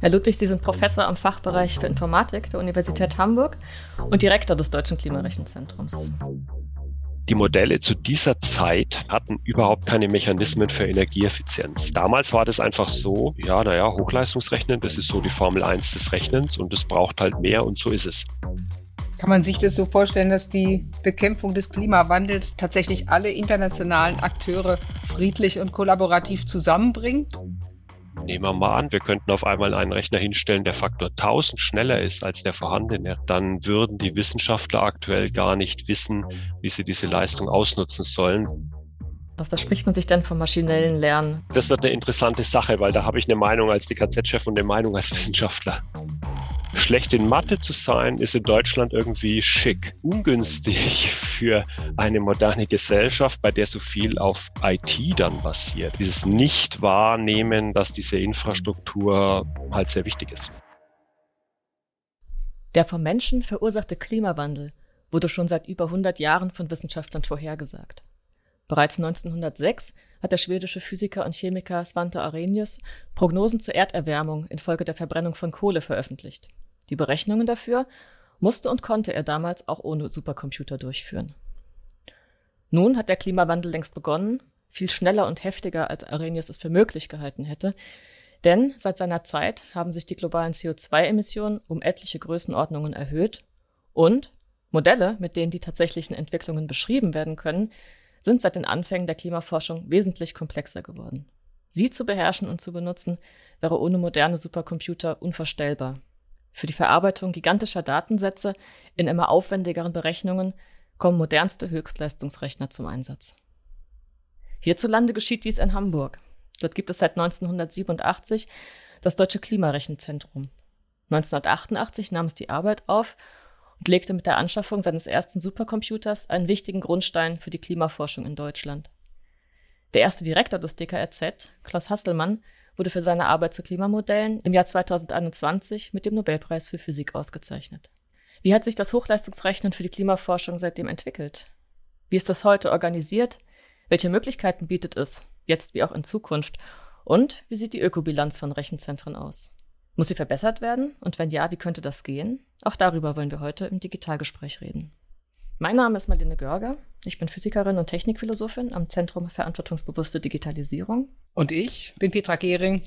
Herr Ludwig, Sie sind Professor am Fachbereich für Informatik der Universität Hamburg und Direktor des Deutschen Klimarechenzentrums. Die Modelle zu dieser Zeit hatten überhaupt keine Mechanismen für Energieeffizienz. Damals war das einfach so, ja, naja, Hochleistungsrechnen, das ist so die Formel 1 des Rechnens und es braucht halt mehr und so ist es. Kann man sich das so vorstellen, dass die Bekämpfung des Klimawandels tatsächlich alle internationalen Akteure friedlich und kollaborativ zusammenbringt? Nehmen wir mal an, wir könnten auf einmal einen Rechner hinstellen, der Faktor 1000 schneller ist als der vorhandene. Dann würden die Wissenschaftler aktuell gar nicht wissen, wie sie diese Leistung ausnutzen sollen. Was verspricht man sich denn vom maschinellen Lernen? Das wird eine interessante Sache, weil da habe ich eine Meinung als DKZ-Chef und eine Meinung als Wissenschaftler. Schlecht in Mathe zu sein, ist in Deutschland irgendwie schick. Ungünstig für eine moderne Gesellschaft, bei der so viel auf IT dann basiert. Dieses Nicht-Wahrnehmen, dass diese Infrastruktur halt sehr wichtig ist. Der vom Menschen verursachte Klimawandel wurde schon seit über 100 Jahren von Wissenschaftlern vorhergesagt. Bereits 1906 hat der schwedische Physiker und Chemiker Svante Arrhenius Prognosen zur Erderwärmung infolge der Verbrennung von Kohle veröffentlicht. Die Berechnungen dafür musste und konnte er damals auch ohne Supercomputer durchführen. Nun hat der Klimawandel längst begonnen, viel schneller und heftiger, als Arrhenius es für möglich gehalten hätte, denn seit seiner Zeit haben sich die globalen CO2-Emissionen um etliche Größenordnungen erhöht und Modelle, mit denen die tatsächlichen Entwicklungen beschrieben werden können, sind seit den Anfängen der Klimaforschung wesentlich komplexer geworden. Sie zu beherrschen und zu benutzen, wäre ohne moderne Supercomputer unvorstellbar. Für die Verarbeitung gigantischer Datensätze in immer aufwendigeren Berechnungen kommen modernste Höchstleistungsrechner zum Einsatz. Hierzulande geschieht dies in Hamburg. Dort gibt es seit 1987 das Deutsche Klimarechenzentrum. 1988 nahm es die Arbeit auf und legte mit der Anschaffung seines ersten Supercomputers einen wichtigen Grundstein für die Klimaforschung in Deutschland. Der erste Direktor des DKRZ, Klaus Hasselmann, wurde für seine Arbeit zu Klimamodellen im Jahr 2021 mit dem Nobelpreis für Physik ausgezeichnet. Wie hat sich das Hochleistungsrechnen für die Klimaforschung seitdem entwickelt? Wie ist das heute organisiert? Welche Möglichkeiten bietet es, jetzt wie auch in Zukunft? Und wie sieht die Ökobilanz von Rechenzentren aus? Muss sie verbessert werden? Und wenn ja, wie könnte das gehen? Auch darüber wollen wir heute im Digitalgespräch reden. Mein Name ist Marlene Görger. Ich bin Physikerin und Technikphilosophin am Zentrum Verantwortungsbewusste Digitalisierung. Und ich bin Petra Gehring,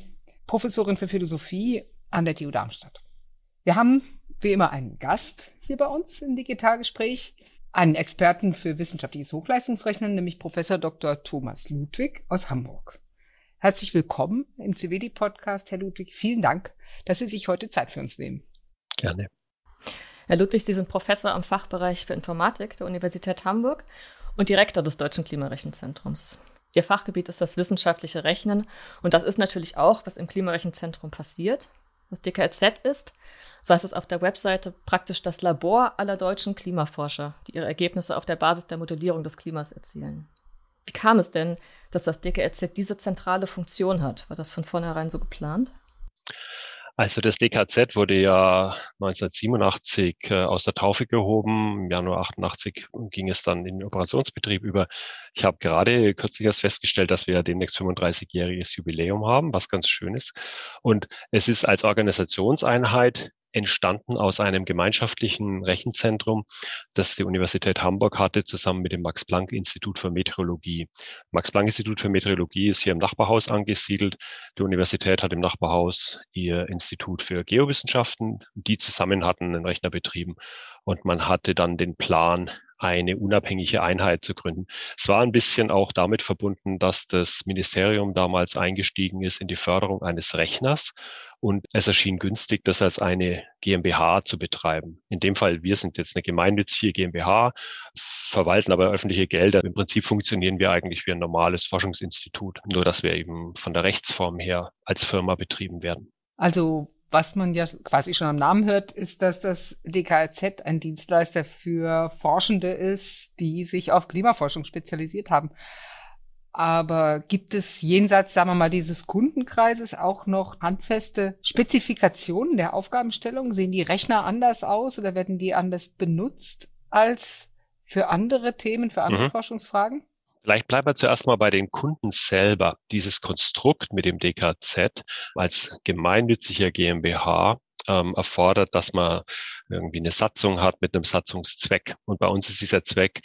Professorin für Philosophie an der TU Darmstadt. Wir haben wie immer einen Gast hier bei uns im Digitalgespräch, einen Experten für wissenschaftliches Hochleistungsrechnen, nämlich Professor Dr. Thomas Ludwig aus Hamburg. Herzlich willkommen im CWD-Podcast, Herr Ludwig. Vielen Dank, dass Sie sich heute Zeit für uns nehmen. Gerne. Herr Ludwig, Sie sind Professor am Fachbereich für Informatik der Universität Hamburg und Direktor des Deutschen Klimarechenzentrums. Ihr Fachgebiet ist das wissenschaftliche Rechnen und das ist natürlich auch, was im Klimarechenzentrum passiert. Das DKZ ist, so heißt es auf der Webseite, praktisch das Labor aller deutschen Klimaforscher, die ihre Ergebnisse auf der Basis der Modellierung des Klimas erzielen. Wie kam es denn, dass das DKZ diese zentrale Funktion hat? War das von vornherein so geplant? Also das DKZ wurde ja 1987 äh, aus der Taufe gehoben. Im Januar 88 ging es dann in den Operationsbetrieb über. Ich habe gerade kürzlich erst festgestellt, dass wir ja demnächst 35-jähriges Jubiläum haben, was ganz schön ist. Und es ist als Organisationseinheit entstanden aus einem gemeinschaftlichen Rechenzentrum, das die Universität Hamburg hatte, zusammen mit dem Max-Planck-Institut für Meteorologie. Max-Planck-Institut für Meteorologie ist hier im Nachbarhaus angesiedelt. Die Universität hat im Nachbarhaus ihr Institut für Geowissenschaften. Die zusammen hatten einen Rechner betrieben und man hatte dann den Plan, eine unabhängige Einheit zu gründen. Es war ein bisschen auch damit verbunden, dass das Ministerium damals eingestiegen ist in die Förderung eines Rechners und es erschien günstig, das als eine GmbH zu betreiben. In dem Fall, wir sind jetzt eine gemeinnützige GmbH, verwalten aber öffentliche Gelder. Im Prinzip funktionieren wir eigentlich wie ein normales Forschungsinstitut, nur dass wir eben von der Rechtsform her als Firma betrieben werden. Also was man ja quasi schon am Namen hört, ist, dass das DKZ ein Dienstleister für Forschende ist, die sich auf Klimaforschung spezialisiert haben. Aber gibt es jenseits, sagen wir mal, dieses Kundenkreises auch noch handfeste Spezifikationen der Aufgabenstellung? Sehen die Rechner anders aus oder werden die anders benutzt als für andere Themen, für andere mhm. Forschungsfragen? Vielleicht bleiben wir zuerst mal bei den Kunden selber. Dieses Konstrukt mit dem DKZ als gemeinnütziger GmbH ähm, erfordert, dass man irgendwie eine Satzung hat mit einem Satzungszweck. Und bei uns ist dieser Zweck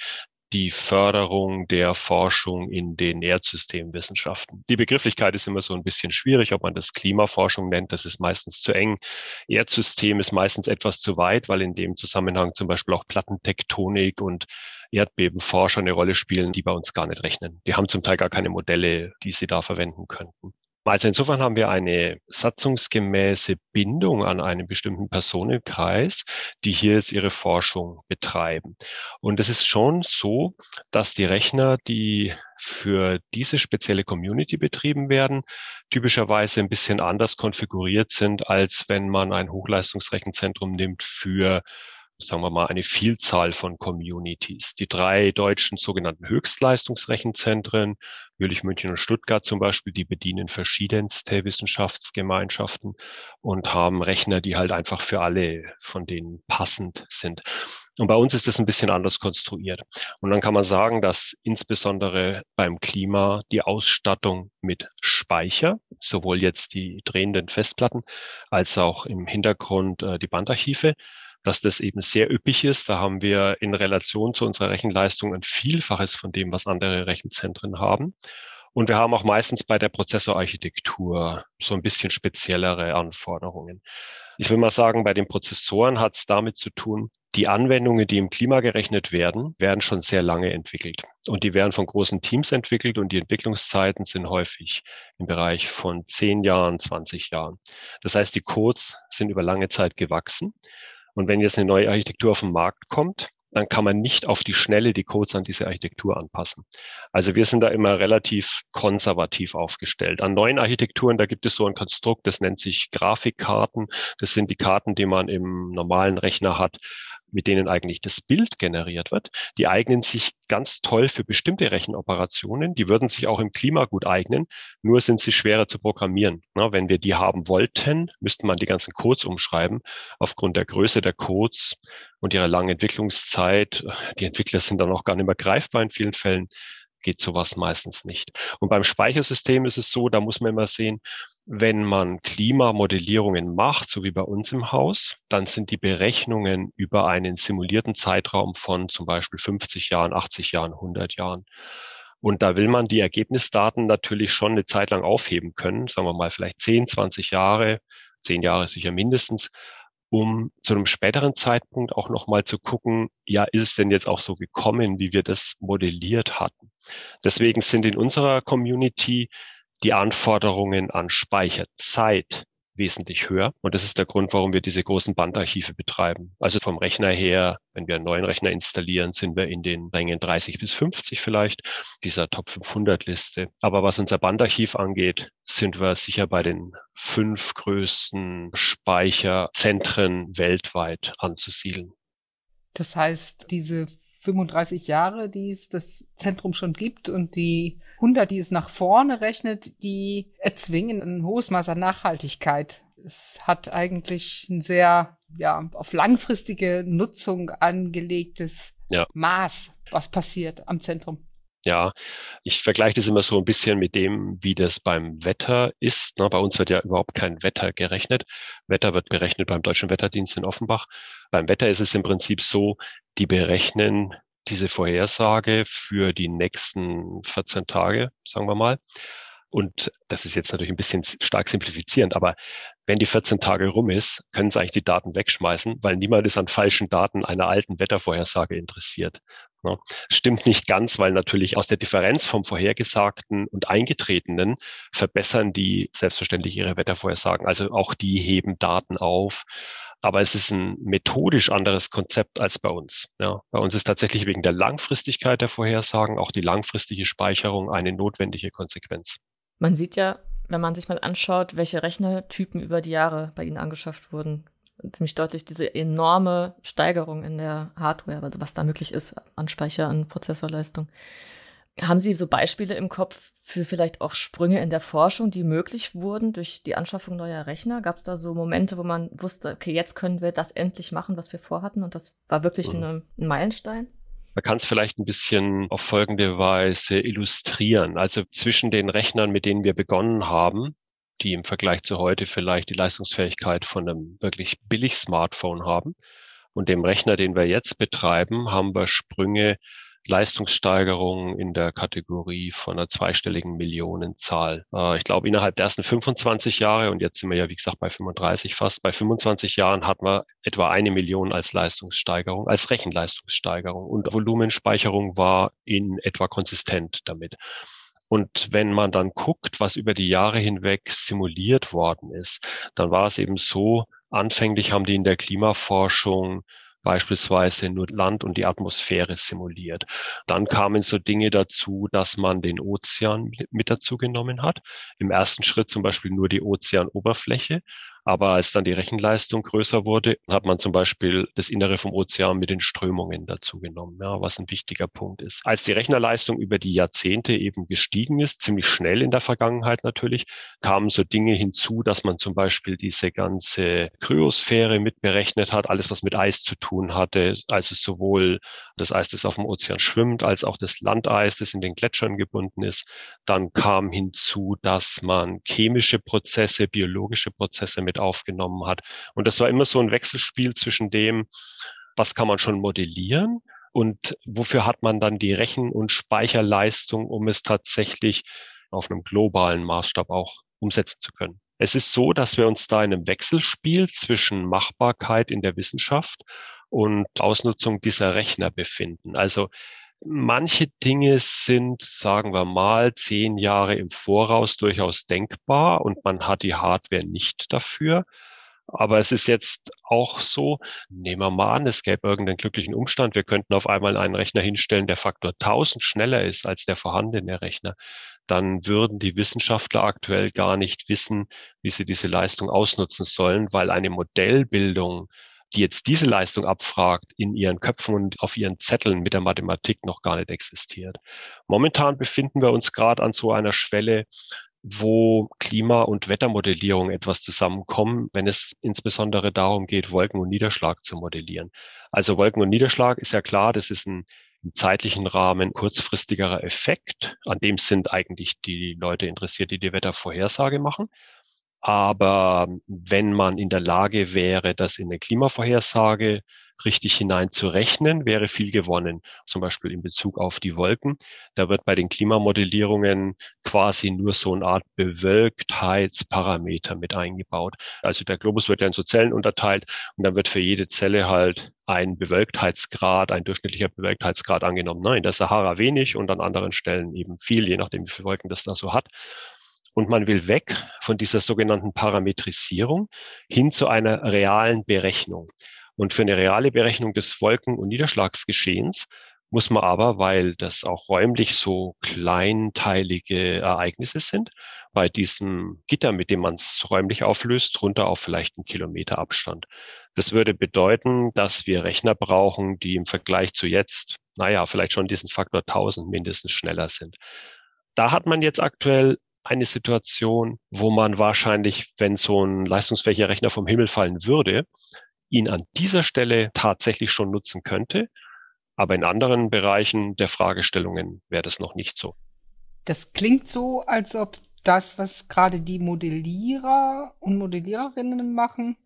die Förderung der Forschung in den Erdsystemwissenschaften. Die Begrifflichkeit ist immer so ein bisschen schwierig, ob man das Klimaforschung nennt, das ist meistens zu eng. Erdsystem ist meistens etwas zu weit, weil in dem Zusammenhang zum Beispiel auch Plattentektonik und Erdbebenforscher eine Rolle spielen, die bei uns gar nicht rechnen. Die haben zum Teil gar keine Modelle, die sie da verwenden könnten. Also insofern haben wir eine satzungsgemäße Bindung an einen bestimmten Personenkreis, die hier jetzt ihre Forschung betreiben. Und es ist schon so, dass die Rechner, die für diese spezielle Community betrieben werden, typischerweise ein bisschen anders konfiguriert sind, als wenn man ein Hochleistungsrechenzentrum nimmt für sagen wir mal, eine Vielzahl von Communities. Die drei deutschen sogenannten Höchstleistungsrechenzentren, Jülich, München und Stuttgart zum Beispiel, die bedienen verschiedenste Wissenschaftsgemeinschaften und haben Rechner, die halt einfach für alle von denen passend sind. Und bei uns ist das ein bisschen anders konstruiert. Und dann kann man sagen, dass insbesondere beim Klima die Ausstattung mit Speicher, sowohl jetzt die drehenden Festplatten als auch im Hintergrund äh, die Bandarchive, dass das eben sehr üppig ist. Da haben wir in Relation zu unserer Rechenleistung ein Vielfaches von dem, was andere Rechenzentren haben. Und wir haben auch meistens bei der Prozessorarchitektur so ein bisschen speziellere Anforderungen. Ich will mal sagen, bei den Prozessoren hat es damit zu tun, die Anwendungen, die im Klima gerechnet werden, werden schon sehr lange entwickelt. Und die werden von großen Teams entwickelt und die Entwicklungszeiten sind häufig im Bereich von 10 Jahren, 20 Jahren. Das heißt, die Codes sind über lange Zeit gewachsen. Und wenn jetzt eine neue Architektur auf den Markt kommt, dann kann man nicht auf die Schnelle die Codes an diese Architektur anpassen. Also wir sind da immer relativ konservativ aufgestellt. An neuen Architekturen, da gibt es so ein Konstrukt, das nennt sich Grafikkarten. Das sind die Karten, die man im normalen Rechner hat, mit denen eigentlich das Bild generiert wird, die eignen sich ganz toll für bestimmte Rechenoperationen. Die würden sich auch im Klima gut eignen, nur sind sie schwerer zu programmieren. Na, wenn wir die haben wollten, müsste man die ganzen Codes umschreiben. Aufgrund der Größe der Codes und ihrer langen Entwicklungszeit, die Entwickler sind dann auch gar nicht mehr greifbar in vielen Fällen, geht sowas meistens nicht. Und beim Speichersystem ist es so, da muss man immer sehen, wenn man Klimamodellierungen macht, so wie bei uns im Haus, dann sind die Berechnungen über einen simulierten Zeitraum von zum Beispiel 50 Jahren, 80 Jahren, 100 Jahren. Und da will man die Ergebnisdaten natürlich schon eine Zeit lang aufheben können, sagen wir mal vielleicht 10, 20 Jahre, 10 Jahre sicher mindestens, um zu einem späteren Zeitpunkt auch nochmal zu gucken, ja, ist es denn jetzt auch so gekommen, wie wir das modelliert hatten? Deswegen sind in unserer Community die Anforderungen an Speicherzeit wesentlich höher. Und das ist der Grund, warum wir diese großen Bandarchive betreiben. Also vom Rechner her, wenn wir einen neuen Rechner installieren, sind wir in den Rängen 30 bis 50 vielleicht, dieser Top 500 Liste. Aber was unser Bandarchiv angeht, sind wir sicher bei den fünf größten Speicherzentren weltweit anzusiedeln. Das heißt, diese 35 Jahre, die es das Zentrum schon gibt und die 100, die es nach vorne rechnet, die erzwingen ein hohes Maß an Nachhaltigkeit. Es hat eigentlich ein sehr, ja, auf langfristige Nutzung angelegtes ja. Maß, was passiert am Zentrum. Ja, ich vergleiche das immer so ein bisschen mit dem, wie das beim Wetter ist. bei uns wird ja überhaupt kein Wetter gerechnet. Wetter wird berechnet beim Deutschen Wetterdienst in Offenbach. Beim Wetter ist es im Prinzip so, die berechnen diese Vorhersage für die nächsten 14 Tage, sagen wir mal. Und das ist jetzt natürlich ein bisschen stark simplifizierend, aber wenn die 14 Tage rum ist, können sie eigentlich die Daten wegschmeißen, weil niemand ist an falschen Daten einer alten Wettervorhersage interessiert. Ja, stimmt nicht ganz, weil natürlich aus der Differenz vom Vorhergesagten und Eingetretenen verbessern die selbstverständlich ihre Wettervorhersagen. Also auch die heben Daten auf. Aber es ist ein methodisch anderes Konzept als bei uns. Ja, bei uns ist tatsächlich wegen der Langfristigkeit der Vorhersagen auch die langfristige Speicherung eine notwendige Konsequenz. Man sieht ja, wenn man sich mal anschaut, welche Rechnertypen über die Jahre bei Ihnen angeschafft wurden, ziemlich deutlich diese enorme Steigerung in der Hardware, also was da möglich ist an Speicher, an Prozessorleistung. Haben Sie so Beispiele im Kopf für vielleicht auch Sprünge in der Forschung, die möglich wurden durch die Anschaffung neuer Rechner? Gab es da so Momente, wo man wusste, okay, jetzt können wir das endlich machen, was wir vorhatten und das war wirklich mhm. eine, ein Meilenstein? Man kann es vielleicht ein bisschen auf folgende Weise illustrieren. Also zwischen den Rechnern, mit denen wir begonnen haben, die im Vergleich zu heute vielleicht die Leistungsfähigkeit von einem wirklich billig Smartphone haben, und dem Rechner, den wir jetzt betreiben, haben wir Sprünge Leistungssteigerungen in der Kategorie von einer zweistelligen Millionenzahl. Äh, ich glaube, innerhalb der ersten 25 Jahre, und jetzt sind wir ja, wie gesagt, bei 35 fast, bei 25 Jahren hatten wir etwa eine Million als Leistungssteigerung, als Rechenleistungssteigerung. Und Volumenspeicherung war in etwa konsistent damit. Und wenn man dann guckt, was über die Jahre hinweg simuliert worden ist, dann war es eben so, anfänglich haben die in der Klimaforschung beispielsweise nur Land und die Atmosphäre simuliert. Dann kamen so Dinge dazu, dass man den Ozean mit dazu genommen hat. Im ersten Schritt zum Beispiel nur die Ozeanoberfläche. Aber als dann die Rechenleistung größer wurde, hat man zum Beispiel das Innere vom Ozean mit den Strömungen dazu genommen, ja, was ein wichtiger Punkt ist. Als die Rechnerleistung über die Jahrzehnte eben gestiegen ist, ziemlich schnell in der Vergangenheit natürlich, kamen so Dinge hinzu, dass man zum Beispiel diese ganze Kryosphäre mitberechnet hat, alles was mit Eis zu tun hatte, also sowohl das Eis, das auf dem Ozean schwimmt, als auch das Landeis, das in den Gletschern gebunden ist. Dann kam hinzu, dass man chemische Prozesse, biologische Prozesse mit aufgenommen hat. Und das war immer so ein Wechselspiel zwischen dem, was kann man schon modellieren und wofür hat man dann die Rechen- und Speicherleistung, um es tatsächlich auf einem globalen Maßstab auch umsetzen zu können. Es ist so, dass wir uns da in einem Wechselspiel zwischen Machbarkeit in der Wissenschaft und Ausnutzung dieser Rechner befinden. Also Manche Dinge sind, sagen wir mal, zehn Jahre im Voraus durchaus denkbar und man hat die Hardware nicht dafür. Aber es ist jetzt auch so, nehmen wir mal an, es gäbe irgendeinen glücklichen Umstand, wir könnten auf einmal einen Rechner hinstellen, der Faktor 1000 schneller ist als der vorhandene Rechner. Dann würden die Wissenschaftler aktuell gar nicht wissen, wie sie diese Leistung ausnutzen sollen, weil eine Modellbildung die jetzt diese Leistung abfragt, in ihren Köpfen und auf ihren Zetteln mit der Mathematik noch gar nicht existiert. Momentan befinden wir uns gerade an so einer Schwelle, wo Klima- und Wettermodellierung etwas zusammenkommen, wenn es insbesondere darum geht, Wolken und Niederschlag zu modellieren. Also Wolken und Niederschlag ist ja klar, das ist ein im zeitlichen Rahmen kurzfristigerer Effekt. An dem sind eigentlich die Leute interessiert, die die Wettervorhersage machen. Aber wenn man in der Lage wäre, das in eine Klimavorhersage richtig hineinzurechnen, wäre viel gewonnen. Zum Beispiel in Bezug auf die Wolken. Da wird bei den Klimamodellierungen quasi nur so eine Art Bewölktheitsparameter mit eingebaut. Also der Globus wird ja in so Zellen unterteilt und dann wird für jede Zelle halt ein Bewölktheitsgrad, ein durchschnittlicher Bewölktheitsgrad angenommen. Nein, der Sahara wenig und an anderen Stellen eben viel, je nachdem, wie viele Wolken das da so hat. Und man will weg von dieser sogenannten Parametrisierung hin zu einer realen Berechnung. Und für eine reale Berechnung des Wolken- und Niederschlagsgeschehens muss man aber, weil das auch räumlich so kleinteilige Ereignisse sind, bei diesem Gitter, mit dem man es räumlich auflöst, runter auf vielleicht einen Kilometer Abstand. Das würde bedeuten, dass wir Rechner brauchen, die im Vergleich zu jetzt, naja, vielleicht schon diesen Faktor 1000 mindestens schneller sind. Da hat man jetzt aktuell eine Situation, wo man wahrscheinlich, wenn so ein leistungsfähiger Rechner vom Himmel fallen würde, ihn an dieser Stelle tatsächlich schon nutzen könnte. Aber in anderen Bereichen der Fragestellungen wäre das noch nicht so. Das klingt so, als ob das, was gerade die Modellierer und Modelliererinnen machen,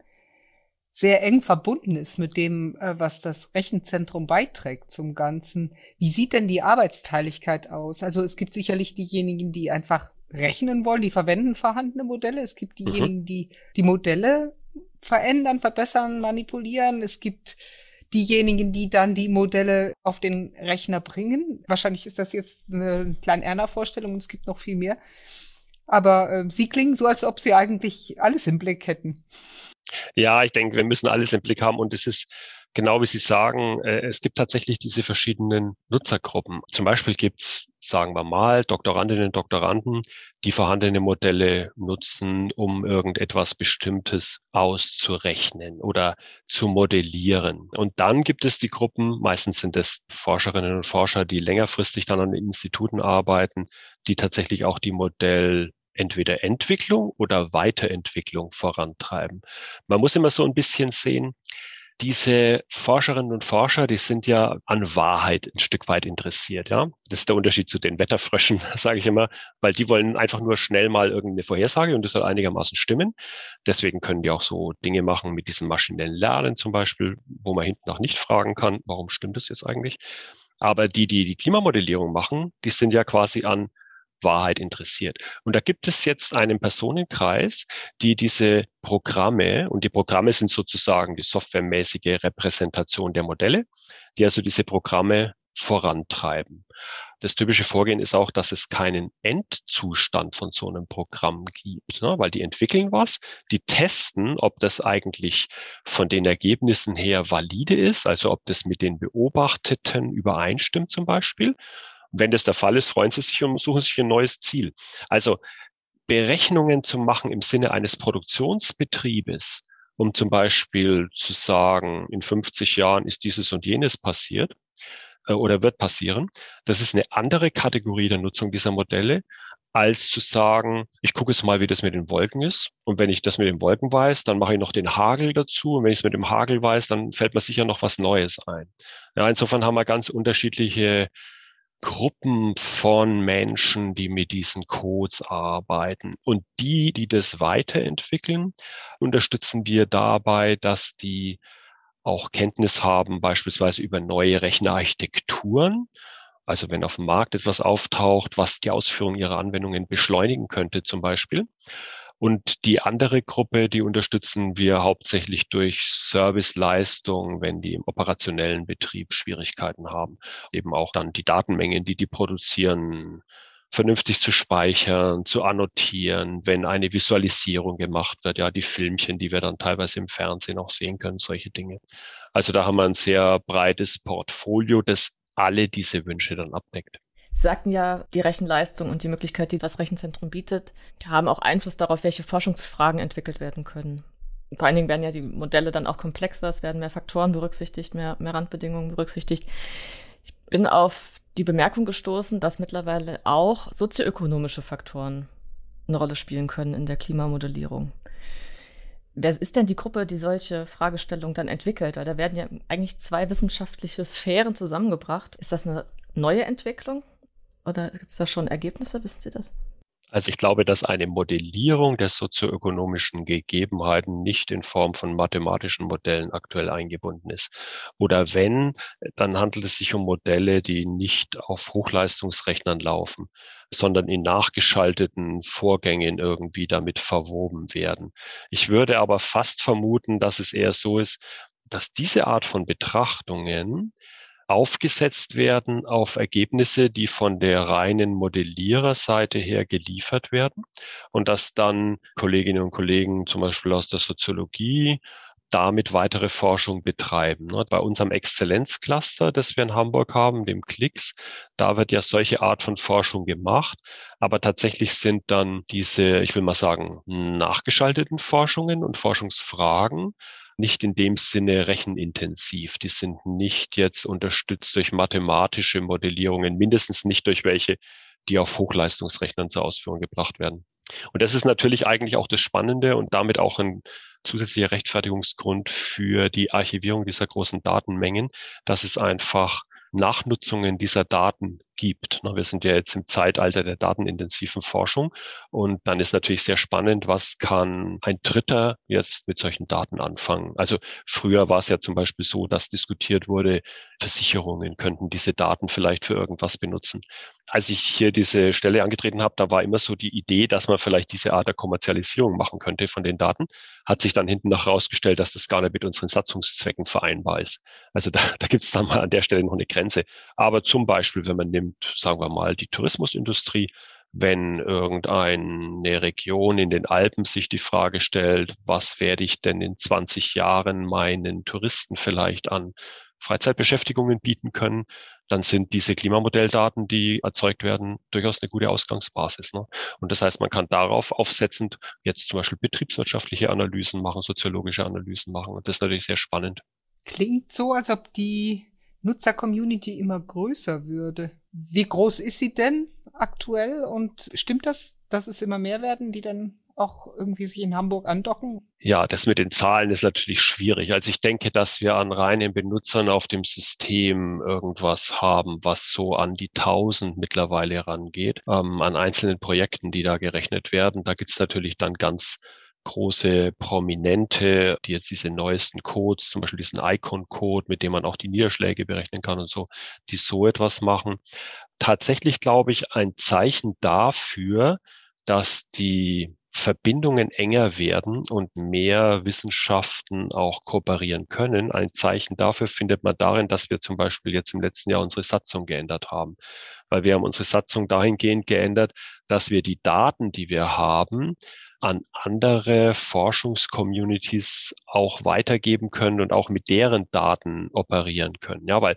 sehr eng verbunden ist mit dem, äh, was das Rechenzentrum beiträgt zum Ganzen. Wie sieht denn die Arbeitsteiligkeit aus? Also es gibt sicherlich diejenigen, die einfach rechnen wollen, die verwenden vorhandene Modelle. Es gibt mhm. diejenigen, mhm. die die Modelle verändern, verbessern, manipulieren. Es gibt diejenigen, die dann die Modelle auf den Rechner bringen. Wahrscheinlich ist das jetzt eine kleine Erna-Vorstellung und es gibt noch viel mehr. Aber äh, sie klingen so, als ob sie eigentlich alles im Blick hätten. Ja, ich denke, wir müssen alles im Blick haben und es ist genau wie Sie sagen, äh, es gibt tatsächlich diese verschiedenen Nutzergruppen. Zum Beispiel gibt's, sagen wir mal, Doktorandinnen und Doktoranden, die vorhandene Modelle nutzen, um irgendetwas Bestimmtes auszurechnen oder zu modellieren. Und dann gibt es die Gruppen, meistens sind es Forscherinnen und Forscher, die längerfristig dann an Instituten arbeiten, die tatsächlich auch die Modell entweder Entwicklung oder Weiterentwicklung vorantreiben. Man muss immer so ein bisschen sehen, diese Forscherinnen und Forscher, die sind ja an Wahrheit ein Stück weit interessiert, ja. Das ist der Unterschied zu den Wetterfröschen, sage ich immer, weil die wollen einfach nur schnell mal irgendeine Vorhersage und das soll einigermaßen stimmen. Deswegen können die auch so Dinge machen mit diesem maschinellen Lernen zum Beispiel, wo man hinten auch nicht fragen kann, warum stimmt das jetzt eigentlich? Aber die, die die Klimamodellierung machen, die sind ja quasi an Wahrheit interessiert. Und da gibt es jetzt einen Personenkreis, die diese Programme, und die Programme sind sozusagen die softwaremäßige Repräsentation der Modelle, die also diese Programme vorantreiben. Das typische Vorgehen ist auch, dass es keinen Endzustand von so einem Programm gibt, ne? weil die entwickeln was, die testen, ob das eigentlich von den Ergebnissen her valide ist, also ob das mit den Beobachteten übereinstimmt zum Beispiel. Wenn das der Fall ist, freuen sie sich und suchen sich ein neues Ziel. Also Berechnungen zu machen im Sinne eines Produktionsbetriebes, um zum Beispiel zu sagen, in 50 Jahren ist dieses und jenes passiert äh, oder wird passieren. Das ist eine andere Kategorie der Nutzung dieser Modelle, als zu sagen, ich gucke jetzt mal, wie das mit den Wolken ist. Und wenn ich das mit den Wolken weiß, dann mache ich noch den Hagel dazu. Und wenn ich es mit dem Hagel weiß, dann fällt mir sicher noch was Neues ein. Ja, insofern haben wir ganz unterschiedliche Gruppen von Menschen, die mit diesen Codes arbeiten. Und die, die das weiterentwickeln, unterstützen wir dabei, dass die auch Kenntnis haben, beispielsweise über neue Rechnerarchitekturen. Also wenn auf dem Markt etwas auftaucht, was die Ausführung ihrer Anwendungen beschleunigen könnte zum Beispiel. Und die andere Gruppe, die unterstützen wir hauptsächlich durch Serviceleistung, wenn die im operationellen Betrieb Schwierigkeiten haben. Eben auch dann die Datenmengen, die die produzieren, vernünftig zu speichern, zu annotieren, wenn eine Visualisierung gemacht wird, ja, die Filmchen, die wir dann teilweise im Fernsehen auch sehen können, solche Dinge. Also da haben wir ein sehr breites Portfolio, das alle diese Wünsche dann abdeckt. Sie sagten ja, die Rechenleistung und die Möglichkeit, die das Rechenzentrum bietet, haben auch Einfluss darauf, welche Forschungsfragen entwickelt werden können. Vor allen Dingen werden ja die Modelle dann auch komplexer, es werden mehr Faktoren berücksichtigt, mehr, mehr Randbedingungen berücksichtigt. Ich bin auf die Bemerkung gestoßen, dass mittlerweile auch sozioökonomische Faktoren eine Rolle spielen können in der Klimamodellierung. Wer ist denn die Gruppe, die solche Fragestellungen dann entwickelt? Weil da werden ja eigentlich zwei wissenschaftliche Sphären zusammengebracht. Ist das eine neue Entwicklung? Oder gibt es da schon Ergebnisse? Wissen Sie das? Also ich glaube, dass eine Modellierung der sozioökonomischen Gegebenheiten nicht in Form von mathematischen Modellen aktuell eingebunden ist. Oder wenn, dann handelt es sich um Modelle, die nicht auf Hochleistungsrechnern laufen, sondern in nachgeschalteten Vorgängen irgendwie damit verwoben werden. Ich würde aber fast vermuten, dass es eher so ist, dass diese Art von Betrachtungen aufgesetzt werden auf Ergebnisse, die von der reinen Modelliererseite her geliefert werden und dass dann Kolleginnen und Kollegen zum Beispiel aus der Soziologie damit weitere Forschung betreiben. Ne? Bei unserem Exzellenzcluster, das wir in Hamburg haben, dem Klicks, da wird ja solche Art von Forschung gemacht. Aber tatsächlich sind dann diese, ich will mal sagen, nachgeschalteten Forschungen und Forschungsfragen nicht in dem Sinne rechenintensiv. Die sind nicht jetzt unterstützt durch mathematische Modellierungen, mindestens nicht durch welche, die auf Hochleistungsrechnern zur Ausführung gebracht werden. Und das ist natürlich eigentlich auch das Spannende und damit auch ein zusätzlicher Rechtfertigungsgrund für die Archivierung dieser großen Datenmengen, dass es einfach Nachnutzungen dieser Daten gibt. Wir sind ja jetzt im Zeitalter der datenintensiven Forschung und dann ist natürlich sehr spannend, was kann ein Dritter jetzt mit solchen Daten anfangen. Also früher war es ja zum Beispiel so, dass diskutiert wurde, Versicherungen könnten diese Daten vielleicht für irgendwas benutzen. Als ich hier diese Stelle angetreten habe, da war immer so die Idee, dass man vielleicht diese Art der Kommerzialisierung machen könnte von den Daten. Hat sich dann hinten noch herausgestellt, dass das gar nicht mit unseren Satzungszwecken vereinbar ist. Also da, da gibt es dann mal an der Stelle noch eine Grenze. Aber zum Beispiel, wenn man nimmt, sagen wir mal, die Tourismusindustrie, wenn irgendeine Region in den Alpen sich die Frage stellt, was werde ich denn in 20 Jahren meinen Touristen vielleicht an Freizeitbeschäftigungen bieten können, dann sind diese Klimamodelldaten, die erzeugt werden, durchaus eine gute Ausgangsbasis. Ne? Und das heißt, man kann darauf aufsetzend jetzt zum Beispiel betriebswirtschaftliche Analysen machen, soziologische Analysen machen. Und das ist natürlich sehr spannend. Klingt so, als ob die Nutzer-Community immer größer würde. Wie groß ist sie denn aktuell und stimmt das, dass es immer mehr werden, die dann auch irgendwie sich in Hamburg andocken? Ja, das mit den Zahlen ist natürlich schwierig. Also ich denke, dass wir an reinen Benutzern auf dem System irgendwas haben, was so an die 1000 mittlerweile rangeht, ähm, an einzelnen Projekten, die da gerechnet werden. Da gibt's natürlich dann ganz große Prominente, die jetzt diese neuesten Codes, zum Beispiel diesen Icon-Code, mit dem man auch die Niederschläge berechnen kann und so, die so etwas machen. Tatsächlich glaube ich ein Zeichen dafür, dass die Verbindungen enger werden und mehr Wissenschaften auch kooperieren können. Ein Zeichen dafür findet man darin, dass wir zum Beispiel jetzt im letzten Jahr unsere Satzung geändert haben. Weil wir haben unsere Satzung dahingehend geändert, dass wir die Daten, die wir haben, an andere Forschungscommunities auch weitergeben können und auch mit deren Daten operieren können. Ja, weil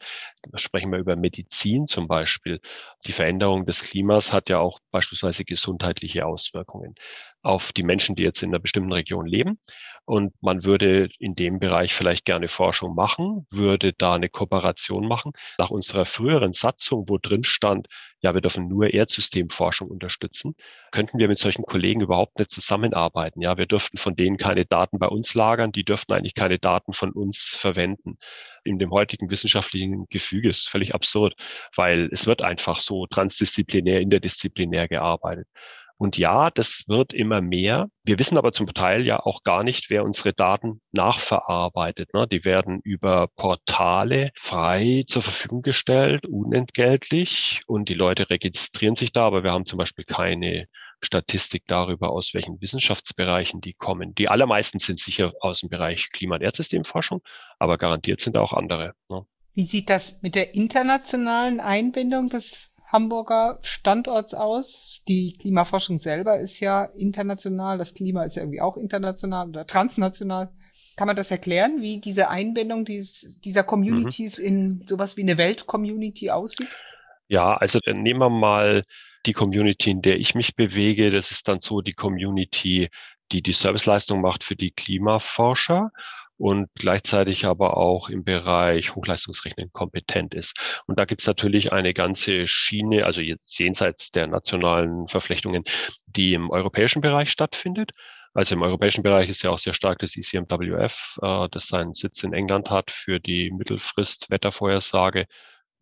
sprechen wir über Medizin zum Beispiel. Die Veränderung des Klimas hat ja auch beispielsweise gesundheitliche Auswirkungen auf die Menschen, die jetzt in einer bestimmten Region leben. Und man würde in dem Bereich vielleicht gerne Forschung machen, würde da eine Kooperation machen. Nach unserer früheren Satzung, wo drin stand, ja, wir dürfen nur Erdsystemforschung unterstützen, könnten wir mit solchen Kollegen überhaupt nicht zusammenarbeiten. Ja, wir dürften von denen keine Daten bei uns lagern, die dürften eigentlich keine Daten von uns verwenden. In dem heutigen wissenschaftlichen Gefüge ist völlig absurd, weil es wird einfach so transdisziplinär, interdisziplinär gearbeitet. Und ja, das wird immer mehr. Wir wissen aber zum Teil ja auch gar nicht, wer unsere Daten nachverarbeitet. Ne? Die werden über Portale frei zur Verfügung gestellt, unentgeltlich. Und die Leute registrieren sich da, aber wir haben zum Beispiel keine Statistik darüber, aus welchen Wissenschaftsbereichen die kommen. Die allermeisten sind sicher aus dem Bereich Klima- und Erdsystemforschung, aber garantiert sind auch andere. Ne? Wie sieht das mit der internationalen Einbindung des Hamburger Standorts aus. Die Klimaforschung selber ist ja international, das Klima ist ja irgendwie auch international oder transnational. Kann man das erklären, wie diese Einbindung dieser Communities mhm. in sowas wie eine Weltcommunity aussieht? Ja, also nehmen wir mal die Community, in der ich mich bewege. Das ist dann so die Community, die die Serviceleistung macht für die Klimaforscher und gleichzeitig aber auch im Bereich Hochleistungsrechnen kompetent ist. Und da gibt es natürlich eine ganze Schiene, also jenseits der nationalen Verflechtungen, die im europäischen Bereich stattfindet. Also im europäischen Bereich ist ja auch sehr stark das ECMWF, äh, das seinen Sitz in England hat für die Mittelfrist-Wettervorhersage.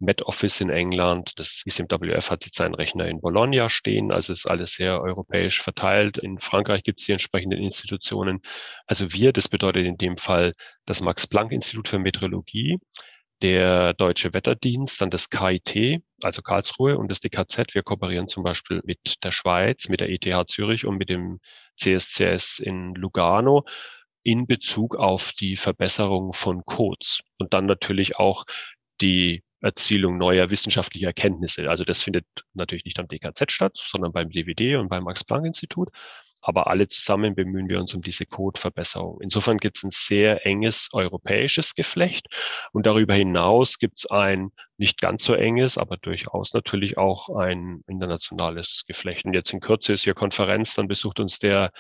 Met Office in England, das ICMWF hat jetzt seinen Rechner in Bologna stehen, also ist alles sehr europäisch verteilt. In Frankreich gibt es die entsprechenden Institutionen. Also wir, das bedeutet in dem Fall das Max-Planck-Institut für Meteorologie, der Deutsche Wetterdienst, dann das KIT, also Karlsruhe und das DKZ. Wir kooperieren zum Beispiel mit der Schweiz, mit der ETH Zürich und mit dem CSCS in Lugano in Bezug auf die Verbesserung von Codes und dann natürlich auch die Erzielung neuer wissenschaftlicher Erkenntnisse. Also das findet natürlich nicht am DKZ statt, sondern beim DWD und beim Max-Planck-Institut. Aber alle zusammen bemühen wir uns um diese Codeverbesserung. Insofern gibt es ein sehr enges europäisches Geflecht. Und darüber hinaus gibt es ein nicht ganz so enges, aber durchaus natürlich auch ein internationales Geflecht. Und jetzt in Kürze ist hier Konferenz, dann besucht uns der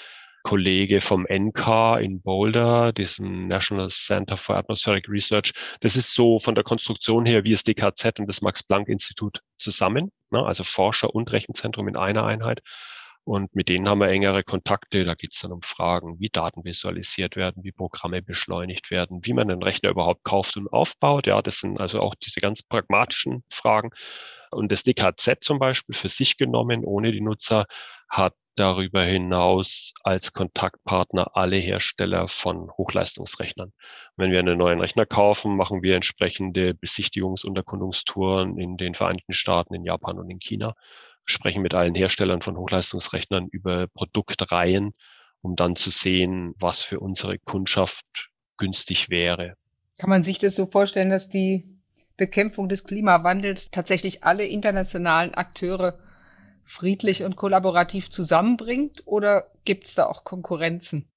Kollege vom NK in Boulder, diesem National Center for Atmospheric Research. Das ist so von der Konstruktion her wie das DKZ und das Max-Planck-Institut zusammen, ne? also Forscher und Rechenzentrum in einer Einheit. Und mit denen haben wir engere Kontakte. Da geht es dann um Fragen, wie Daten visualisiert werden, wie Programme beschleunigt werden, wie man einen Rechner überhaupt kauft und aufbaut. Ja, das sind also auch diese ganz pragmatischen Fragen. Und das DKZ zum Beispiel für sich genommen, ohne die Nutzer, hat darüber hinaus als Kontaktpartner alle Hersteller von Hochleistungsrechnern. Wenn wir einen neuen Rechner kaufen, machen wir entsprechende Besichtigungs- und Erkundungstouren in den Vereinigten Staaten, in Japan und in China, sprechen mit allen Herstellern von Hochleistungsrechnern über Produktreihen, um dann zu sehen, was für unsere Kundschaft günstig wäre. Kann man sich das so vorstellen, dass die Bekämpfung des Klimawandels tatsächlich alle internationalen Akteure friedlich und kollaborativ zusammenbringt oder gibt es da auch Konkurrenzen?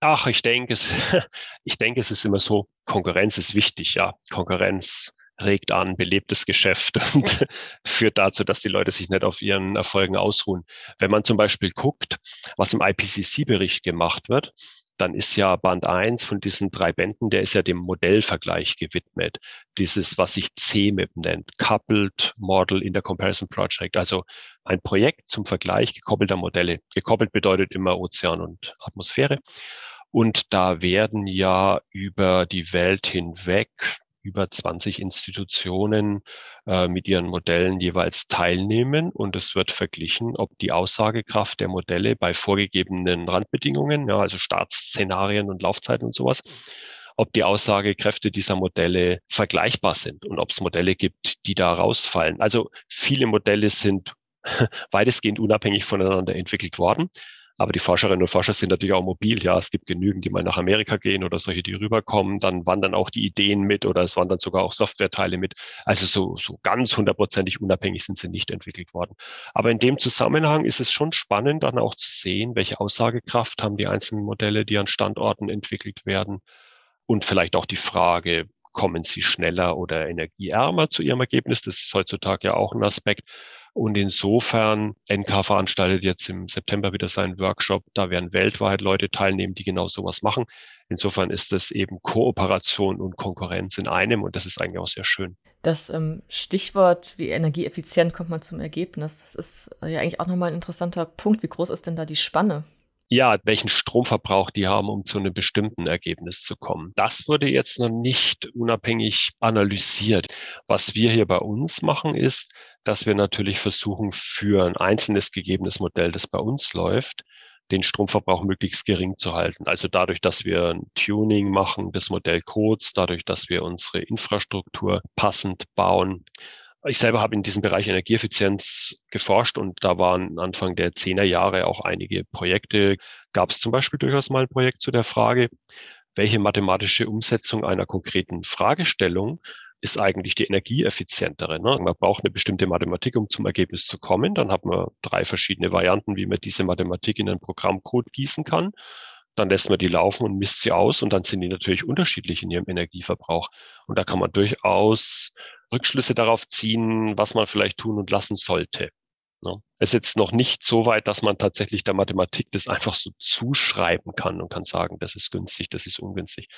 Ach, ich denke, es, ich denke, es ist immer so, Konkurrenz ist wichtig, ja. Konkurrenz regt an, belebtes Geschäft und führt dazu, dass die Leute sich nicht auf ihren Erfolgen ausruhen. Wenn man zum Beispiel guckt, was im IPCC-Bericht gemacht wird, dann ist ja Band 1 von diesen drei Bänden, der ist ja dem Modellvergleich gewidmet. Dieses, was sich CMIP nennt, Coupled Model in der Comparison Project, also ein Projekt zum Vergleich gekoppelter Modelle. Gekoppelt bedeutet immer Ozean und Atmosphäre. Und da werden ja über die Welt hinweg über 20 Institutionen äh, mit ihren Modellen jeweils teilnehmen und es wird verglichen, ob die Aussagekraft der Modelle bei vorgegebenen Randbedingungen, ja, also Startszenarien und Laufzeiten und sowas, ob die Aussagekräfte dieser Modelle vergleichbar sind und ob es Modelle gibt, die da rausfallen. Also viele Modelle sind weitestgehend unabhängig voneinander entwickelt worden. Aber die Forscherinnen und Forscher sind natürlich auch mobil. Ja, es gibt genügend, die mal nach Amerika gehen oder solche, die rüberkommen. Dann wandern auch die Ideen mit oder es wandern sogar auch Softwareteile mit. Also so, so ganz hundertprozentig unabhängig sind sie nicht entwickelt worden. Aber in dem Zusammenhang ist es schon spannend, dann auch zu sehen, welche Aussagekraft haben die einzelnen Modelle, die an Standorten entwickelt werden. Und vielleicht auch die Frage, kommen sie schneller oder energieärmer zu ihrem Ergebnis? Das ist heutzutage ja auch ein Aspekt. Und insofern, NK veranstaltet jetzt im September wieder seinen Workshop. Da werden weltweit Leute teilnehmen, die genau sowas machen. Insofern ist das eben Kooperation und Konkurrenz in einem und das ist eigentlich auch sehr schön. Das ähm, Stichwort, wie energieeffizient kommt man zum Ergebnis, das ist ja eigentlich auch nochmal ein interessanter Punkt. Wie groß ist denn da die Spanne? Ja, welchen Stromverbrauch die haben, um zu einem bestimmten Ergebnis zu kommen. Das wurde jetzt noch nicht unabhängig analysiert. Was wir hier bei uns machen, ist, dass wir natürlich versuchen, für ein einzelnes gegebenes Modell, das bei uns läuft, den Stromverbrauch möglichst gering zu halten. Also dadurch, dass wir ein Tuning machen des Modellcodes, dadurch, dass wir unsere Infrastruktur passend bauen, ich selber habe in diesem Bereich Energieeffizienz geforscht und da waren Anfang der Zehner Jahre auch einige Projekte. Gab es zum Beispiel durchaus mal ein Projekt zu der Frage, welche mathematische Umsetzung einer konkreten Fragestellung ist eigentlich die energieeffizientere. Ne? Man braucht eine bestimmte Mathematik, um zum Ergebnis zu kommen. Dann hat man drei verschiedene Varianten, wie man diese Mathematik in einen Programmcode gießen kann. Dann lässt man die laufen und misst sie aus und dann sind die natürlich unterschiedlich in ihrem Energieverbrauch. Und da kann man durchaus Rückschlüsse darauf ziehen, was man vielleicht tun und lassen sollte. Ja. Es ist jetzt noch nicht so weit, dass man tatsächlich der Mathematik das einfach so zuschreiben kann und kann sagen, das ist günstig, das ist ungünstig.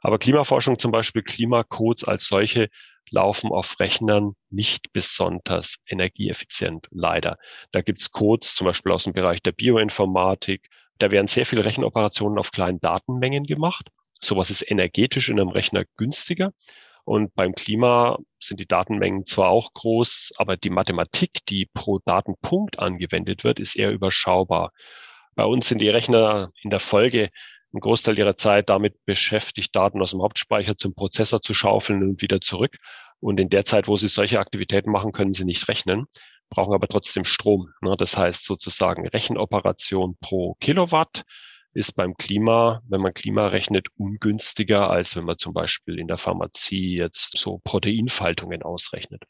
Aber Klimaforschung zum Beispiel, Klimacodes als solche laufen auf Rechnern nicht besonders energieeffizient, leider. Da gibt's Codes zum Beispiel aus dem Bereich der Bioinformatik. Da werden sehr viele Rechenoperationen auf kleinen Datenmengen gemacht. Sowas ist energetisch in einem Rechner günstiger. Und beim Klima sind die Datenmengen zwar auch groß, aber die Mathematik, die pro Datenpunkt angewendet wird, ist eher überschaubar. Bei uns sind die Rechner in der Folge einen Großteil ihrer Zeit damit beschäftigt, Daten aus dem Hauptspeicher zum Prozessor zu schaufeln und wieder zurück. Und in der Zeit, wo sie solche Aktivitäten machen, können sie nicht rechnen, brauchen aber trotzdem Strom. Ne? Das heißt sozusagen Rechenoperation pro Kilowatt ist beim Klima, wenn man Klima rechnet, ungünstiger, als wenn man zum Beispiel in der Pharmazie jetzt so Proteinfaltungen ausrechnet.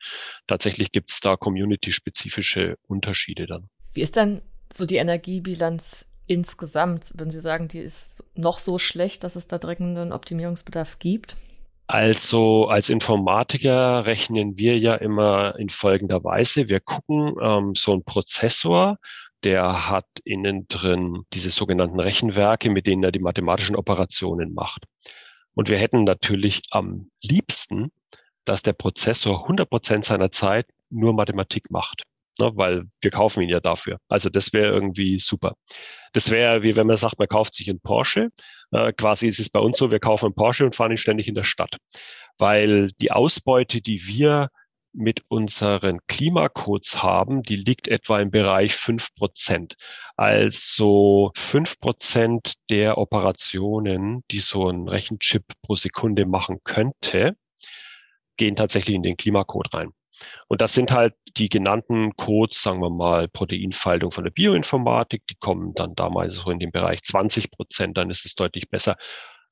Tatsächlich gibt es da community-spezifische Unterschiede dann. Wie ist dann so die Energiebilanz insgesamt? Wenn Sie sagen, die ist noch so schlecht, dass es da dringenden Optimierungsbedarf gibt? Also als Informatiker rechnen wir ja immer in folgender Weise. Wir gucken ähm, so ein Prozessor, der hat innen drin diese sogenannten Rechenwerke, mit denen er die mathematischen Operationen macht. Und wir hätten natürlich am liebsten, dass der Prozessor 100 Prozent seiner Zeit nur Mathematik macht, ne, weil wir kaufen ihn ja dafür. Also das wäre irgendwie super. Das wäre wie wenn man sagt, man kauft sich einen Porsche. Äh, quasi ist es bei uns so, wir kaufen einen Porsche und fahren ihn ständig in der Stadt, weil die Ausbeute, die wir mit unseren Klimacodes haben, die liegt etwa im Bereich fünf Prozent. Also fünf Prozent der Operationen, die so ein Rechenchip pro Sekunde machen könnte, gehen tatsächlich in den Klimacode rein. Und das sind halt die genannten Codes, sagen wir mal, Proteinfaltung von der Bioinformatik, die kommen dann damals so in den Bereich 20 Prozent, dann ist es deutlich besser.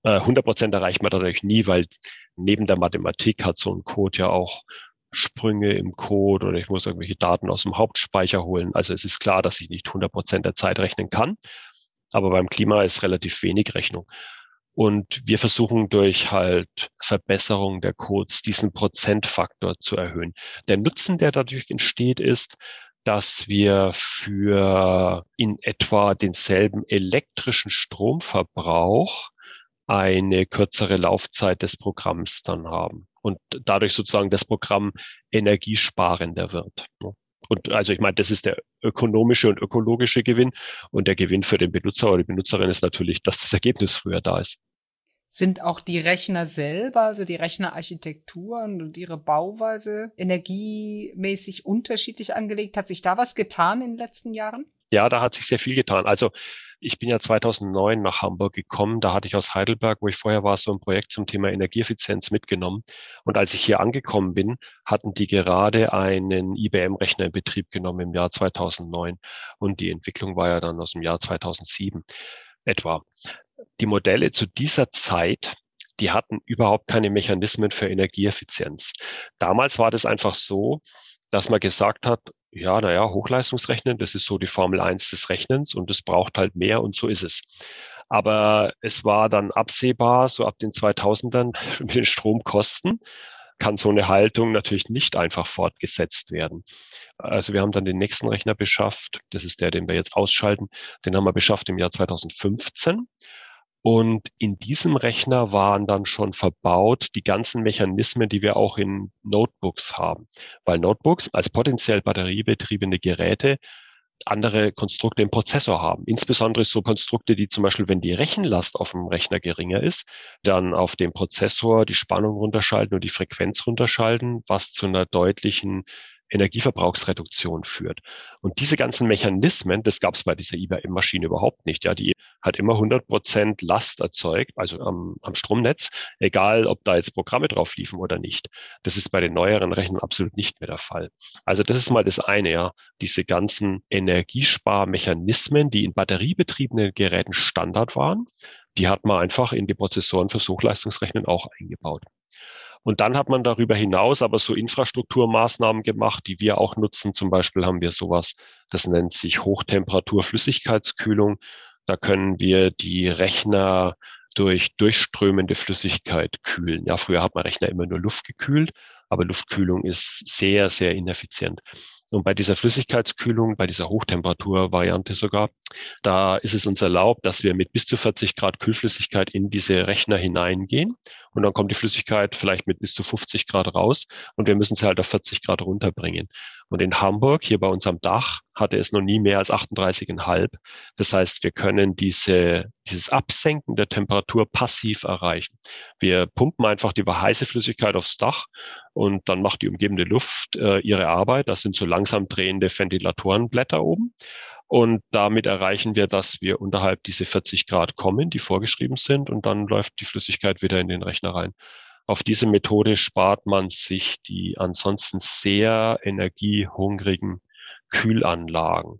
100 äh, Prozent erreicht man dadurch nie, weil neben der Mathematik hat so ein Code ja auch Sprünge im Code oder ich muss irgendwelche Daten aus dem Hauptspeicher holen. Also es ist klar, dass ich nicht 100 Prozent der Zeit rechnen kann. Aber beim Klima ist relativ wenig Rechnung. Und wir versuchen durch halt Verbesserung der Codes diesen Prozentfaktor zu erhöhen. Der Nutzen, der dadurch entsteht, ist, dass wir für in etwa denselben elektrischen Stromverbrauch eine kürzere Laufzeit des Programms dann haben und dadurch sozusagen das Programm energiesparender wird. Und also ich meine, das ist der ökonomische und ökologische Gewinn und der Gewinn für den Benutzer oder die Benutzerin ist natürlich, dass das Ergebnis früher da ist. Sind auch die Rechner selber, also die Rechnerarchitekturen und ihre Bauweise energiemäßig unterschiedlich angelegt? Hat sich da was getan in den letzten Jahren? Ja, da hat sich sehr viel getan. Also ich bin ja 2009 nach Hamburg gekommen. Da hatte ich aus Heidelberg, wo ich vorher war, so ein Projekt zum Thema Energieeffizienz mitgenommen. Und als ich hier angekommen bin, hatten die gerade einen IBM-Rechner in Betrieb genommen im Jahr 2009. Und die Entwicklung war ja dann aus dem Jahr 2007 etwa. Die Modelle zu dieser Zeit die hatten überhaupt keine Mechanismen für Energieeffizienz. Damals war das einfach so, dass man gesagt hat, ja, naja, Hochleistungsrechnen, das ist so die Formel 1 des Rechnens und es braucht halt mehr und so ist es. Aber es war dann absehbar, so ab den 2000ern mit den Stromkosten kann so eine Haltung natürlich nicht einfach fortgesetzt werden. Also wir haben dann den nächsten Rechner beschafft, das ist der, den wir jetzt ausschalten, den haben wir beschafft im Jahr 2015 und in diesem Rechner waren dann schon verbaut die ganzen Mechanismen, die wir auch in Notebooks haben. Weil Notebooks als potenziell batteriebetriebene Geräte andere Konstrukte im Prozessor haben. Insbesondere so Konstrukte, die zum Beispiel, wenn die Rechenlast auf dem Rechner geringer ist, dann auf dem Prozessor die Spannung runterschalten und die Frequenz runterschalten, was zu einer deutlichen Energieverbrauchsreduktion führt. Und diese ganzen Mechanismen, das gab es bei dieser IBM-Maschine überhaupt nicht. Ja, die hat immer 100 Prozent Last erzeugt, also am, am Stromnetz, egal ob da jetzt Programme drauf liefen oder nicht. Das ist bei den neueren Rechnern absolut nicht mehr der Fall. Also das ist mal das eine, ja, diese ganzen Energiesparmechanismen, die in batteriebetriebenen Geräten Standard waren, die hat man einfach in die Prozessoren für Hochleistungsrechnen auch eingebaut. Und dann hat man darüber hinaus aber so Infrastrukturmaßnahmen gemacht, die wir auch nutzen. Zum Beispiel haben wir sowas, das nennt sich Hochtemperatur-Flüssigkeitskühlung. Da können wir die Rechner durch durchströmende Flüssigkeit kühlen. Ja, früher hat man Rechner immer nur Luft gekühlt, aber Luftkühlung ist sehr, sehr ineffizient. Und bei dieser Flüssigkeitskühlung, bei dieser Hochtemperaturvariante sogar, da ist es uns erlaubt, dass wir mit bis zu 40 Grad Kühlflüssigkeit in diese Rechner hineingehen. Und dann kommt die Flüssigkeit vielleicht mit bis zu 50 Grad raus und wir müssen sie halt auf 40 Grad runterbringen. Und in Hamburg, hier bei uns am Dach, hatte es noch nie mehr als 38,5. Das heißt, wir können diese, dieses Absenken der Temperatur passiv erreichen. Wir pumpen einfach die heiße Flüssigkeit aufs Dach und dann macht die umgebende Luft äh, ihre Arbeit. Das sind so langsam drehende Ventilatorenblätter oben. Und damit erreichen wir, dass wir unterhalb diese 40 Grad kommen, die vorgeschrieben sind, und dann läuft die Flüssigkeit wieder in den Rechner rein. Auf diese Methode spart man sich die ansonsten sehr energiehungrigen Kühlanlagen.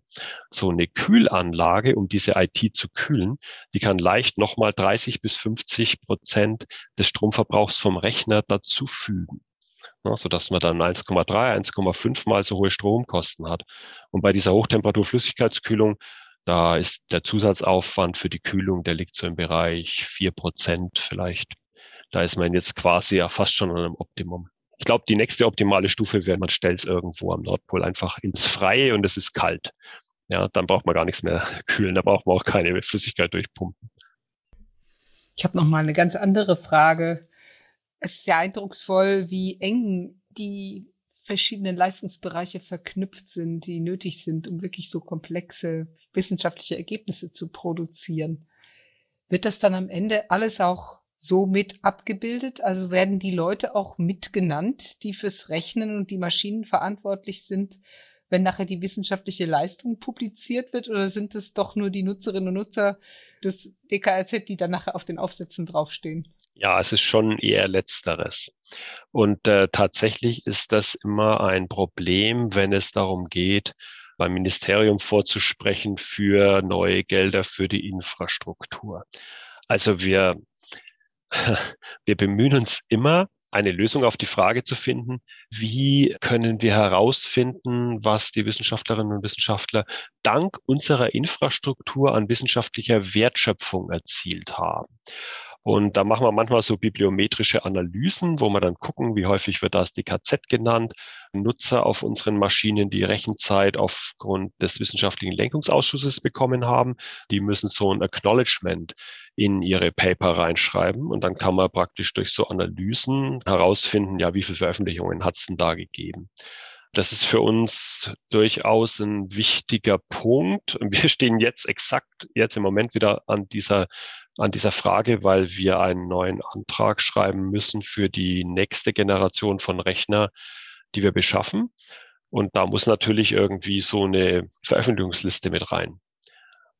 So eine Kühlanlage, um diese IT zu kühlen, die kann leicht nochmal 30 bis 50 Prozent des Stromverbrauchs vom Rechner dazufügen ne, sodass man dann 1,3, 1,5 mal so hohe Stromkosten hat. Und bei dieser Hochtemperaturflüssigkeitskühlung, da ist der Zusatzaufwand für die Kühlung, der liegt so im Bereich 4 Prozent vielleicht. Da ist man jetzt quasi ja fast schon an einem Optimum. Ich glaube, die nächste optimale Stufe wäre, man stellt es irgendwo am Nordpol einfach ins Freie und es ist kalt. Ja, dann braucht man gar nichts mehr kühlen, da braucht man auch keine Flüssigkeit durchpumpen. Ich habe noch mal eine ganz andere Frage es ist sehr eindrucksvoll, wie eng die verschiedenen Leistungsbereiche verknüpft sind, die nötig sind, um wirklich so komplexe wissenschaftliche Ergebnisse zu produzieren. Wird das dann am Ende alles auch so mit abgebildet? Also werden die Leute auch mitgenannt, die fürs Rechnen und die Maschinen verantwortlich sind, wenn nachher die wissenschaftliche Leistung publiziert wird? Oder sind es doch nur die Nutzerinnen und Nutzer des DKRZ, die dann nachher auf den Aufsätzen draufstehen? Ja, es ist schon eher letzteres. Und äh, tatsächlich ist das immer ein Problem, wenn es darum geht, beim Ministerium vorzusprechen für neue Gelder für die Infrastruktur. Also wir, wir bemühen uns immer, eine Lösung auf die Frage zu finden, wie können wir herausfinden, was die Wissenschaftlerinnen und Wissenschaftler dank unserer Infrastruktur an wissenschaftlicher Wertschöpfung erzielt haben. Und da machen wir manchmal so bibliometrische Analysen, wo wir dann gucken, wie häufig wird das DKZ genannt. Nutzer auf unseren Maschinen, die Rechenzeit aufgrund des wissenschaftlichen Lenkungsausschusses bekommen haben, die müssen so ein Acknowledgement in ihre Paper reinschreiben. Und dann kann man praktisch durch so Analysen herausfinden, ja, wie viele Veröffentlichungen hat es denn da gegeben. Das ist für uns durchaus ein wichtiger Punkt. Wir stehen jetzt exakt jetzt im Moment wieder an dieser an dieser Frage, weil wir einen neuen Antrag schreiben müssen für die nächste Generation von Rechner, die wir beschaffen. Und da muss natürlich irgendwie so eine Veröffentlichungsliste mit rein.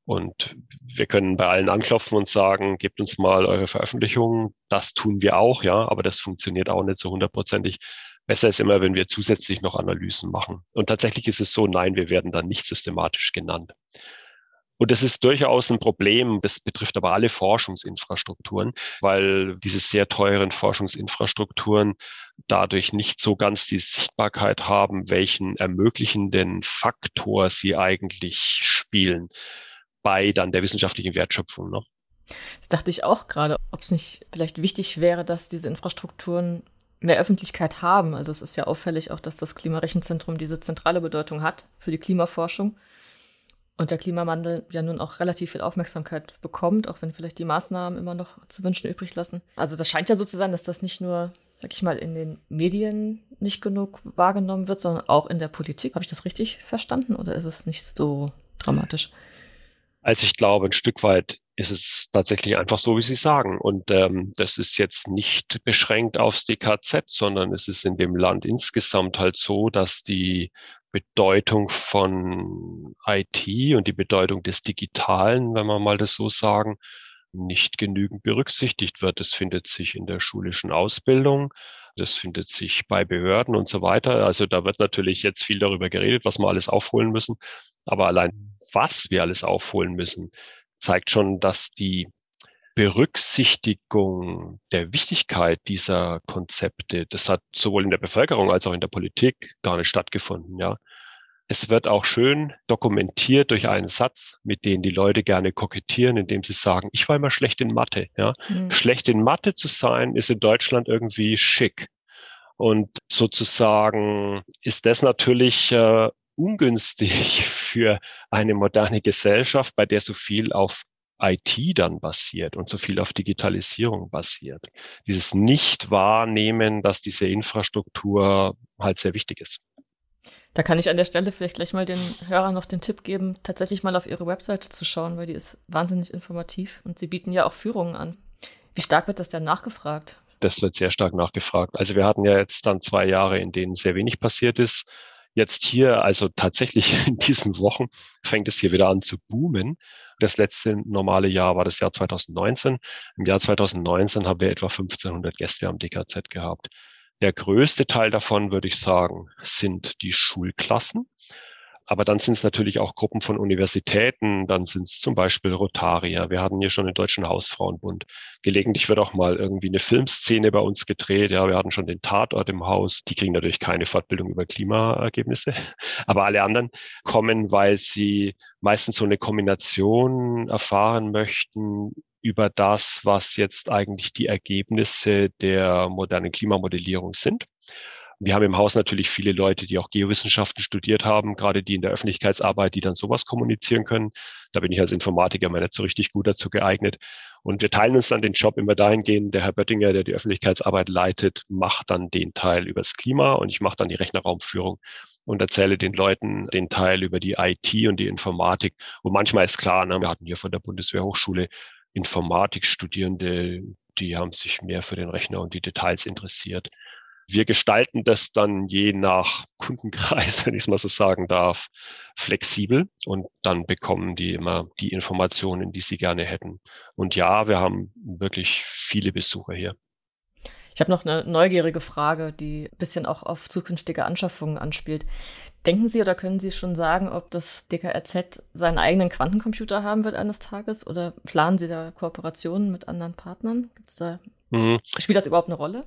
Und wir können bei allen anklopfen und sagen, gebt uns mal eure Veröffentlichungen. Das tun wir auch, ja, aber das funktioniert auch nicht so hundertprozentig. Besser ist immer, wenn wir zusätzlich noch Analysen machen. Und tatsächlich ist es so, nein, wir werden dann nicht systematisch genannt. Und das ist durchaus ein Problem. Das betrifft aber alle Forschungsinfrastrukturen, weil diese sehr teuren Forschungsinfrastrukturen dadurch nicht so ganz die Sichtbarkeit haben, welchen ermöglichenden Faktor sie eigentlich spielen bei dann der wissenschaftlichen Wertschöpfung. Ne? Das dachte ich auch gerade, ob es nicht vielleicht wichtig wäre, dass diese Infrastrukturen mehr Öffentlichkeit haben. Also es ist ja auffällig auch, dass das Klimarechenzentrum diese zentrale Bedeutung hat für die Klimaforschung und der Klimawandel ja nun auch relativ viel Aufmerksamkeit bekommt, auch wenn vielleicht die Maßnahmen immer noch zu wünschen übrig lassen. Also das scheint ja so zu sein, dass das nicht nur, sag ich mal, in den Medien nicht genug wahrgenommen wird, sondern auch in der Politik. Habe ich das richtig verstanden oder ist es nicht so dramatisch? Also ich glaube, ein Stück weit ist es tatsächlich einfach so, wie Sie sagen. Und ähm, das ist jetzt nicht beschränkt aufs DKZ, sondern es ist in dem Land insgesamt halt so, dass die Bedeutung von IT und die Bedeutung des Digitalen, wenn wir mal das so sagen, nicht genügend berücksichtigt wird. Das findet sich in der schulischen Ausbildung, das findet sich bei Behörden und so weiter. Also da wird natürlich jetzt viel darüber geredet, was wir alles aufholen müssen. Aber allein was wir alles aufholen müssen, zeigt schon, dass die Berücksichtigung der Wichtigkeit dieser Konzepte, das hat sowohl in der Bevölkerung als auch in der Politik gar nicht stattgefunden, ja. Es wird auch schön dokumentiert durch einen Satz, mit dem die Leute gerne kokettieren, indem sie sagen, ich war immer schlecht in Mathe, ja. Mhm. Schlecht in Mathe zu sein, ist in Deutschland irgendwie schick. Und sozusagen ist das natürlich äh, ungünstig für eine moderne Gesellschaft, bei der so viel auf IT dann basiert und so viel auf Digitalisierung basiert. Dieses Nicht-Wahrnehmen, dass diese Infrastruktur halt sehr wichtig ist. Da kann ich an der Stelle vielleicht gleich mal den Hörern noch den Tipp geben, tatsächlich mal auf ihre Webseite zu schauen, weil die ist wahnsinnig informativ und sie bieten ja auch Führungen an. Wie stark wird das denn nachgefragt? Das wird sehr stark nachgefragt. Also wir hatten ja jetzt dann zwei Jahre, in denen sehr wenig passiert ist. Jetzt hier, also tatsächlich in diesen Wochen, fängt es hier wieder an zu boomen. Das letzte normale Jahr war das Jahr 2019. Im Jahr 2019 haben wir etwa 1500 Gäste am DKZ gehabt. Der größte Teil davon, würde ich sagen, sind die Schulklassen. Aber dann sind es natürlich auch Gruppen von Universitäten, dann sind es zum Beispiel Rotarier. Wir hatten hier schon den Deutschen Hausfrauenbund. Gelegentlich wird auch mal irgendwie eine Filmszene bei uns gedreht. Ja, wir hatten schon den Tatort im Haus. Die kriegen natürlich keine Fortbildung über Klimaergebnisse. Aber alle anderen kommen, weil sie meistens so eine Kombination erfahren möchten über das, was jetzt eigentlich die Ergebnisse der modernen Klimamodellierung sind. Wir haben im Haus natürlich viele Leute, die auch Geowissenschaften studiert haben, gerade die in der Öffentlichkeitsarbeit, die dann sowas kommunizieren können. Da bin ich als Informatiker mal nicht so richtig gut dazu geeignet. Und wir teilen uns dann den Job immer dahingehend. Der Herr Böttinger, der die Öffentlichkeitsarbeit leitet, macht dann den Teil übers Klima und ich mache dann die Rechnerraumführung und erzähle den Leuten den Teil über die IT und die Informatik. Und manchmal ist klar, ne, wir hatten hier von der Bundeswehrhochschule Informatikstudierende, die haben sich mehr für den Rechner und die Details interessiert. Wir gestalten das dann je nach Kundenkreis, wenn ich es mal so sagen darf, flexibel und dann bekommen die immer die Informationen, die sie gerne hätten. Und ja, wir haben wirklich viele Besucher hier. Ich habe noch eine neugierige Frage, die ein bisschen auch auf zukünftige Anschaffungen anspielt. Denken Sie oder können Sie schon sagen, ob das DKRZ seinen eigenen Quantencomputer haben wird eines Tages oder planen Sie da Kooperationen mit anderen Partnern? Da, mhm. Spielt das überhaupt eine Rolle?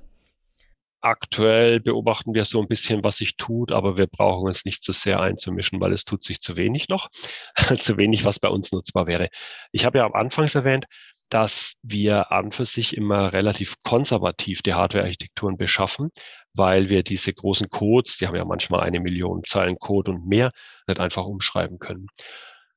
Aktuell beobachten wir so ein bisschen, was sich tut, aber wir brauchen uns nicht zu so sehr einzumischen, weil es tut sich zu wenig noch. zu wenig, was bei uns nutzbar wäre. Ich habe ja am Anfangs erwähnt, dass wir an für sich immer relativ konservativ die Hardware-Architekturen beschaffen, weil wir diese großen Codes, die haben ja manchmal eine Million Zeilen Code und mehr, nicht einfach umschreiben können.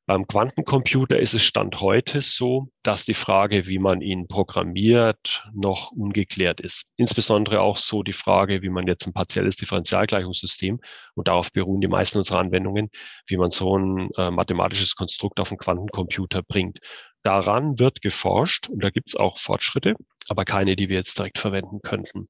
Beim Quantencomputer ist es Stand heute so, dass die Frage, wie man ihn programmiert, noch ungeklärt ist. Insbesondere auch so die Frage, wie man jetzt ein partielles Differentialgleichungssystem, und darauf beruhen die meisten unserer Anwendungen, wie man so ein äh, mathematisches Konstrukt auf einen Quantencomputer bringt. Daran wird geforscht und da gibt es auch Fortschritte, aber keine, die wir jetzt direkt verwenden könnten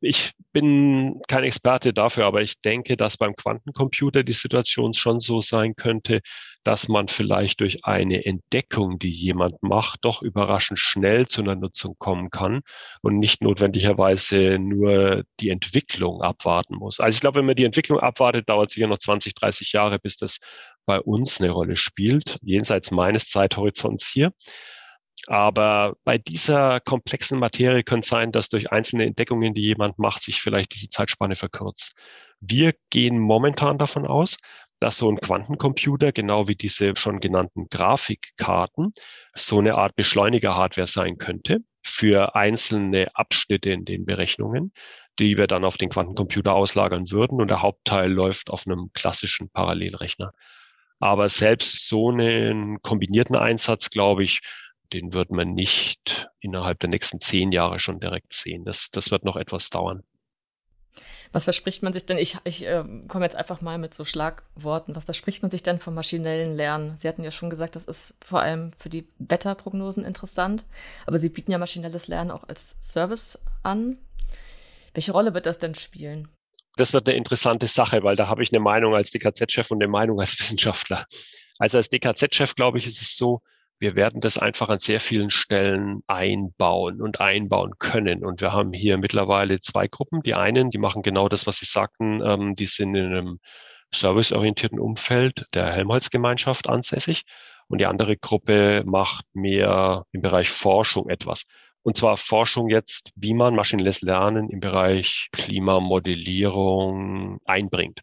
ich bin kein Experte dafür, aber ich denke, dass beim Quantencomputer die Situation schon so sein könnte, dass man vielleicht durch eine Entdeckung, die jemand macht, doch überraschend schnell zu einer Nutzung kommen kann und nicht notwendigerweise nur die Entwicklung abwarten muss. Also ich glaube, wenn man die Entwicklung abwartet, dauert es sicher noch 20, 30 Jahre, bis das bei uns eine Rolle spielt, jenseits meines Zeithorizonts hier. Aber bei dieser komplexen Materie könnte es sein, dass durch einzelne Entdeckungen, die jemand macht, sich vielleicht diese Zeitspanne verkürzt. Wir gehen momentan davon aus, dass so ein Quantencomputer, genau wie diese schon genannten Grafikkarten, so eine Art Beschleuniger-Hardware sein könnte für einzelne Abschnitte in den Berechnungen, die wir dann auf den Quantencomputer auslagern würden und der Hauptteil läuft auf einem klassischen Parallelrechner. Aber selbst so einen kombinierten Einsatz, glaube ich, den wird man nicht innerhalb der nächsten zehn Jahre schon direkt sehen. Das, das wird noch etwas dauern. Was verspricht man sich denn? Ich, ich äh, komme jetzt einfach mal mit so Schlagworten. Was verspricht man sich denn vom maschinellen Lernen? Sie hatten ja schon gesagt, das ist vor allem für die Wetterprognosen interessant, aber Sie bieten ja maschinelles Lernen auch als Service an. Welche Rolle wird das denn spielen? Das wird eine interessante Sache, weil da habe ich eine Meinung als DKZ-Chef und eine Meinung als Wissenschaftler. Also als DKZ-Chef, glaube ich, ist es so, wir werden das einfach an sehr vielen Stellen einbauen und einbauen können. Und wir haben hier mittlerweile zwei Gruppen. Die einen, die machen genau das, was Sie sagten, ähm, die sind in einem serviceorientierten Umfeld der Helmholtz-Gemeinschaft ansässig. Und die andere Gruppe macht mehr im Bereich Forschung etwas. Und zwar Forschung jetzt, wie man maschinelles Lernen im Bereich Klimamodellierung einbringt.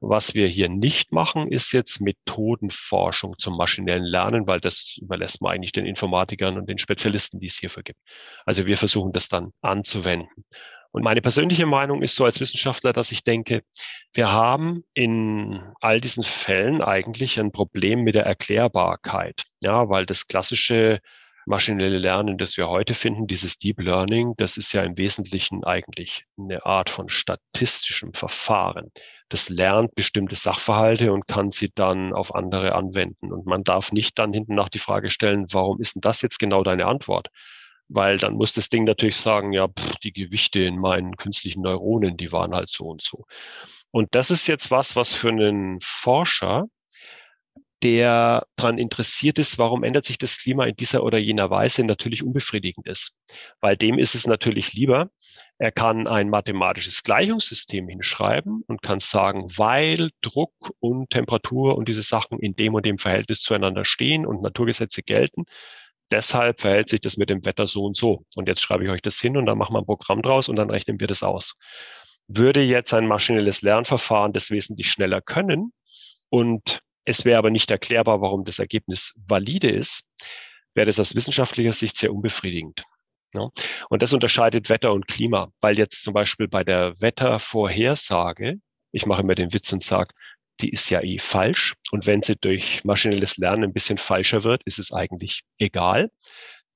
Was wir hier nicht machen, ist jetzt Methodenforschung zum maschinellen Lernen, weil das überlässt man eigentlich den Informatikern und den Spezialisten, die es hierfür gibt. Also wir versuchen das dann anzuwenden. Und meine persönliche Meinung ist so als Wissenschaftler, dass ich denke, wir haben in all diesen Fällen eigentlich ein Problem mit der Erklärbarkeit. Ja, weil das klassische maschinelle Lernen, das wir heute finden, dieses Deep Learning, das ist ja im Wesentlichen eigentlich eine Art von statistischem Verfahren. Das lernt bestimmte Sachverhalte und kann sie dann auf andere anwenden. Und man darf nicht dann hinten nach die Frage stellen, warum ist denn das jetzt genau deine Antwort? Weil dann muss das Ding natürlich sagen, ja, pff, die Gewichte in meinen künstlichen Neuronen, die waren halt so und so. Und das ist jetzt was, was für einen Forscher der daran interessiert ist, warum ändert sich das Klima in dieser oder jener Weise, natürlich unbefriedigend ist. Weil dem ist es natürlich lieber, er kann ein mathematisches Gleichungssystem hinschreiben und kann sagen, weil Druck und Temperatur und diese Sachen in dem und dem Verhältnis zueinander stehen und Naturgesetze gelten, deshalb verhält sich das mit dem Wetter so und so. Und jetzt schreibe ich euch das hin und dann machen wir ein Programm draus und dann rechnen wir das aus. Würde jetzt ein maschinelles Lernverfahren das wesentlich schneller können und es wäre aber nicht erklärbar, warum das Ergebnis valide ist, wäre das aus wissenschaftlicher Sicht sehr unbefriedigend. Ja. Und das unterscheidet Wetter und Klima, weil jetzt zum Beispiel bei der Wettervorhersage, ich mache immer den Witz und sage, die ist ja eh falsch. Und wenn sie durch maschinelles Lernen ein bisschen falscher wird, ist es eigentlich egal.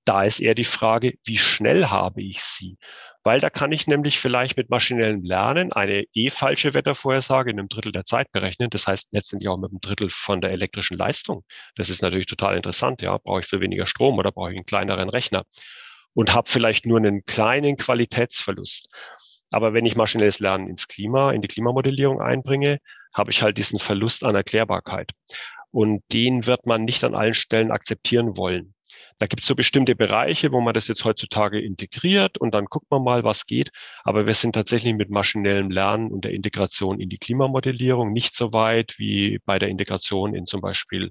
Da ist eher die Frage, wie schnell habe ich sie? Weil da kann ich nämlich vielleicht mit maschinellem Lernen eine eh falsche Wettervorhersage in einem Drittel der Zeit berechnen. Das heißt letztendlich auch mit einem Drittel von der elektrischen Leistung. Das ist natürlich total interessant. Ja, brauche ich für weniger Strom oder brauche ich einen kleineren Rechner? Und habe vielleicht nur einen kleinen Qualitätsverlust. Aber wenn ich maschinelles Lernen ins Klima, in die Klimamodellierung einbringe, habe ich halt diesen Verlust an Erklärbarkeit. Und den wird man nicht an allen Stellen akzeptieren wollen. Da gibt es so bestimmte Bereiche, wo man das jetzt heutzutage integriert und dann guckt man mal, was geht. Aber wir sind tatsächlich mit maschinellem Lernen und der Integration in die Klimamodellierung nicht so weit wie bei der Integration in zum Beispiel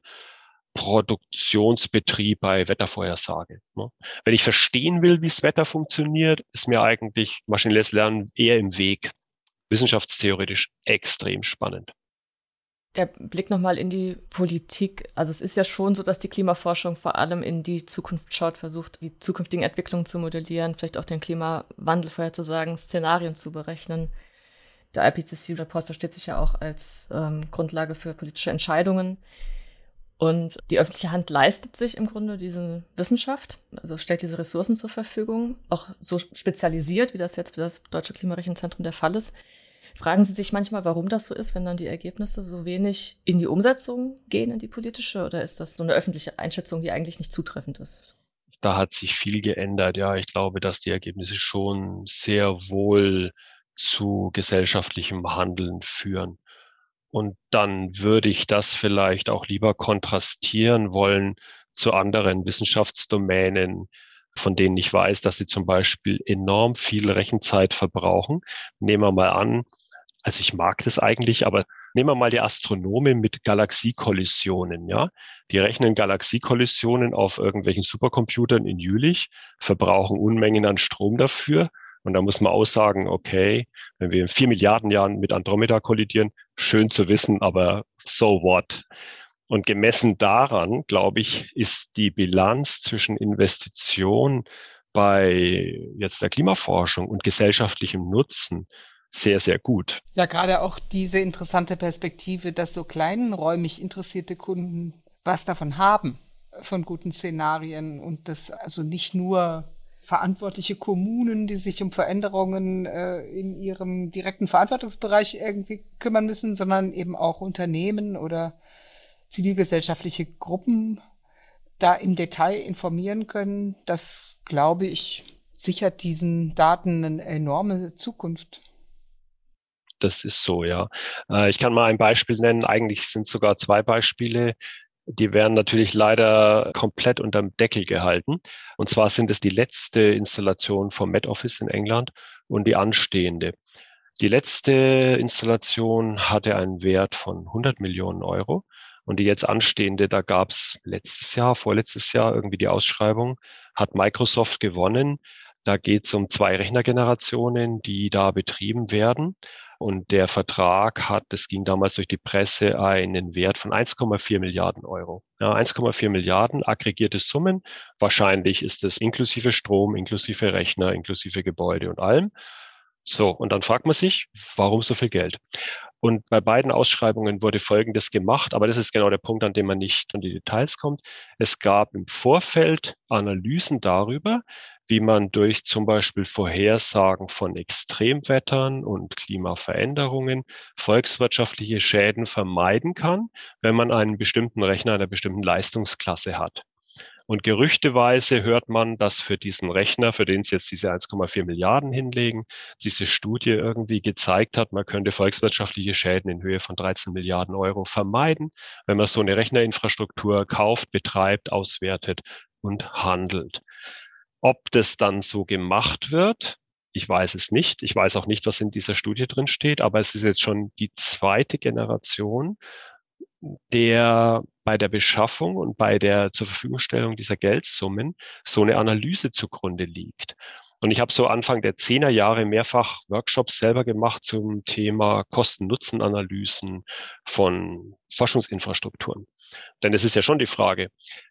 Produktionsbetrieb bei Wettervorhersage. Ne? Wenn ich verstehen will, wie das Wetter funktioniert, ist mir eigentlich maschinelles Lernen eher im Weg. Wissenschaftstheoretisch extrem spannend. Der Blick nochmal in die Politik. Also es ist ja schon so, dass die Klimaforschung vor allem in die Zukunft schaut, versucht, die zukünftigen Entwicklungen zu modellieren, vielleicht auch den Klimawandel vorherzusagen, Szenarien zu berechnen. Der IPCC-Report versteht sich ja auch als ähm, Grundlage für politische Entscheidungen. Und die öffentliche Hand leistet sich im Grunde diese Wissenschaft, also stellt diese Ressourcen zur Verfügung, auch so spezialisiert, wie das jetzt für das Deutsche Klimarechenzentrum der Fall ist. Fragen Sie sich manchmal, warum das so ist, wenn dann die Ergebnisse so wenig in die Umsetzung gehen, in die politische? Oder ist das so eine öffentliche Einschätzung, die eigentlich nicht zutreffend ist? Da hat sich viel geändert. Ja, ich glaube, dass die Ergebnisse schon sehr wohl zu gesellschaftlichem Handeln führen. Und dann würde ich das vielleicht auch lieber kontrastieren wollen zu anderen Wissenschaftsdomänen, von denen ich weiß, dass sie zum Beispiel enorm viel Rechenzeit verbrauchen. Nehmen wir mal an, also ich mag das eigentlich, aber nehmen wir mal die Astronomen mit Galaxiekollisionen, ja. Die rechnen Galaxiekollisionen auf irgendwelchen Supercomputern in Jülich, verbrauchen Unmengen an Strom dafür. Und da muss man aussagen, okay, wenn wir in vier Milliarden Jahren mit Andromeda kollidieren, schön zu wissen, aber so what? Und gemessen daran, glaube ich, ist die Bilanz zwischen Investition bei jetzt der Klimaforschung und gesellschaftlichem Nutzen sehr, sehr gut. Ja, gerade auch diese interessante Perspektive, dass so kleinräumig interessierte Kunden was davon haben, von guten Szenarien und das also nicht nur verantwortliche Kommunen, die sich um Veränderungen äh, in ihrem direkten Verantwortungsbereich irgendwie kümmern müssen, sondern eben auch Unternehmen oder zivilgesellschaftliche Gruppen da im Detail informieren können. Das, glaube ich, sichert diesen Daten eine enorme Zukunft. Das ist so, ja. Äh, ich kann mal ein Beispiel nennen. Eigentlich sind sogar zwei Beispiele. Die werden natürlich leider komplett unterm Deckel gehalten. Und zwar sind es die letzte Installation vom Met Office in England und die anstehende. Die letzte Installation hatte einen Wert von 100 Millionen Euro. Und die jetzt anstehende, da gab es letztes Jahr, vorletztes Jahr irgendwie die Ausschreibung, hat Microsoft gewonnen. Da geht es um zwei Rechnergenerationen, die da betrieben werden. Und der Vertrag hat, das ging damals durch die Presse, einen Wert von 1,4 Milliarden Euro. Ja, 1,4 Milliarden aggregierte Summen. Wahrscheinlich ist es inklusive Strom, inklusive Rechner, inklusive Gebäude und allem. So, und dann fragt man sich, warum so viel Geld? Und bei beiden Ausschreibungen wurde Folgendes gemacht, aber das ist genau der Punkt, an dem man nicht an die Details kommt. Es gab im Vorfeld Analysen darüber, wie man durch zum Beispiel Vorhersagen von Extremwettern und Klimaveränderungen volkswirtschaftliche Schäden vermeiden kann, wenn man einen bestimmten Rechner einer bestimmten Leistungsklasse hat. Und gerüchteweise hört man, dass für diesen Rechner, für den es jetzt diese 1,4 Milliarden hinlegen, diese Studie irgendwie gezeigt hat, man könnte volkswirtschaftliche Schäden in Höhe von 13 Milliarden Euro vermeiden, wenn man so eine Rechnerinfrastruktur kauft, betreibt, auswertet und handelt. Ob das dann so gemacht wird, ich weiß es nicht. Ich weiß auch nicht, was in dieser Studie drin steht, aber es ist jetzt schon die zweite Generation, der bei der Beschaffung und bei der zur Verfügungstellung dieser Geldsummen so eine Analyse zugrunde liegt. Und ich habe so Anfang der Zehner Jahre mehrfach Workshops selber gemacht zum Thema Kosten-Nutzen-Analysen von Forschungsinfrastrukturen. Denn es ist ja schon die Frage,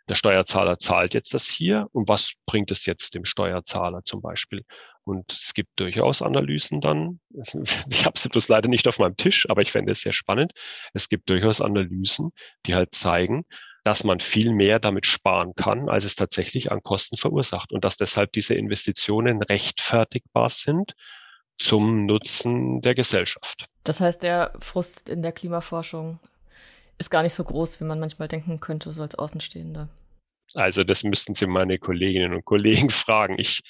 der Steuerzahler zahlt jetzt das hier und was bringt es jetzt dem Steuerzahler zum Beispiel? Und es gibt durchaus Analysen dann, ich habe sie bloß leider nicht auf meinem Tisch, aber ich fände es sehr spannend. Es gibt durchaus Analysen, die halt zeigen, dass man viel mehr damit sparen kann, als es tatsächlich an Kosten verursacht und dass deshalb diese Investitionen rechtfertigbar sind zum Nutzen der Gesellschaft. Das heißt, der Frust in der Klimaforschung ist gar nicht so groß, wie man manchmal denken könnte, so als Außenstehender. Also das müssten Sie meine Kolleginnen und Kollegen fragen. Ich,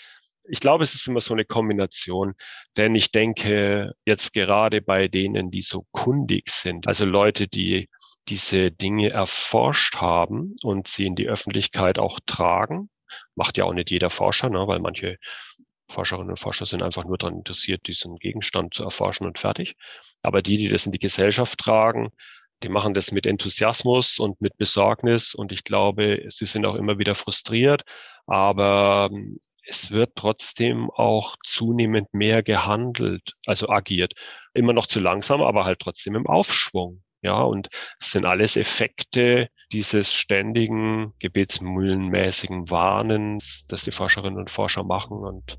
ich glaube, es ist immer so eine Kombination, denn ich denke jetzt gerade bei denen, die so kundig sind, also Leute, die diese Dinge erforscht haben und sie in die Öffentlichkeit auch tragen. Macht ja auch nicht jeder Forscher, ne, weil manche Forscherinnen und Forscher sind einfach nur daran interessiert, diesen Gegenstand zu erforschen und fertig. Aber die, die das in die Gesellschaft tragen, die machen das mit Enthusiasmus und mit Besorgnis. Und ich glaube, sie sind auch immer wieder frustriert. Aber es wird trotzdem auch zunehmend mehr gehandelt, also agiert. Immer noch zu langsam, aber halt trotzdem im Aufschwung. Ja, und es sind alles Effekte dieses ständigen, gebetsmühlenmäßigen Warnens, das die Forscherinnen und Forscher machen. Und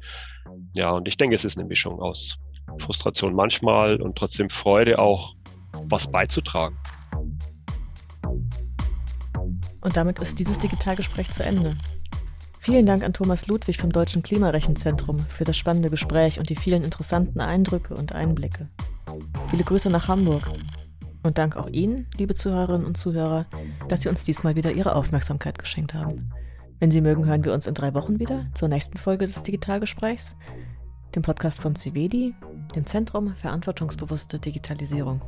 ja, und ich denke, es ist eine Mischung aus Frustration manchmal und trotzdem Freude auch, was beizutragen. Und damit ist dieses Digitalgespräch zu Ende. Vielen Dank an Thomas Ludwig vom Deutschen Klimarechenzentrum für das spannende Gespräch und die vielen interessanten Eindrücke und Einblicke. Viele Grüße nach Hamburg. Und Dank auch Ihnen, liebe Zuhörerinnen und Zuhörer, dass Sie uns diesmal wieder Ihre Aufmerksamkeit geschenkt haben. Wenn Sie mögen, hören wir uns in drei Wochen wieder zur nächsten Folge des Digitalgesprächs, dem Podcast von CVD, dem Zentrum Verantwortungsbewusste Digitalisierung.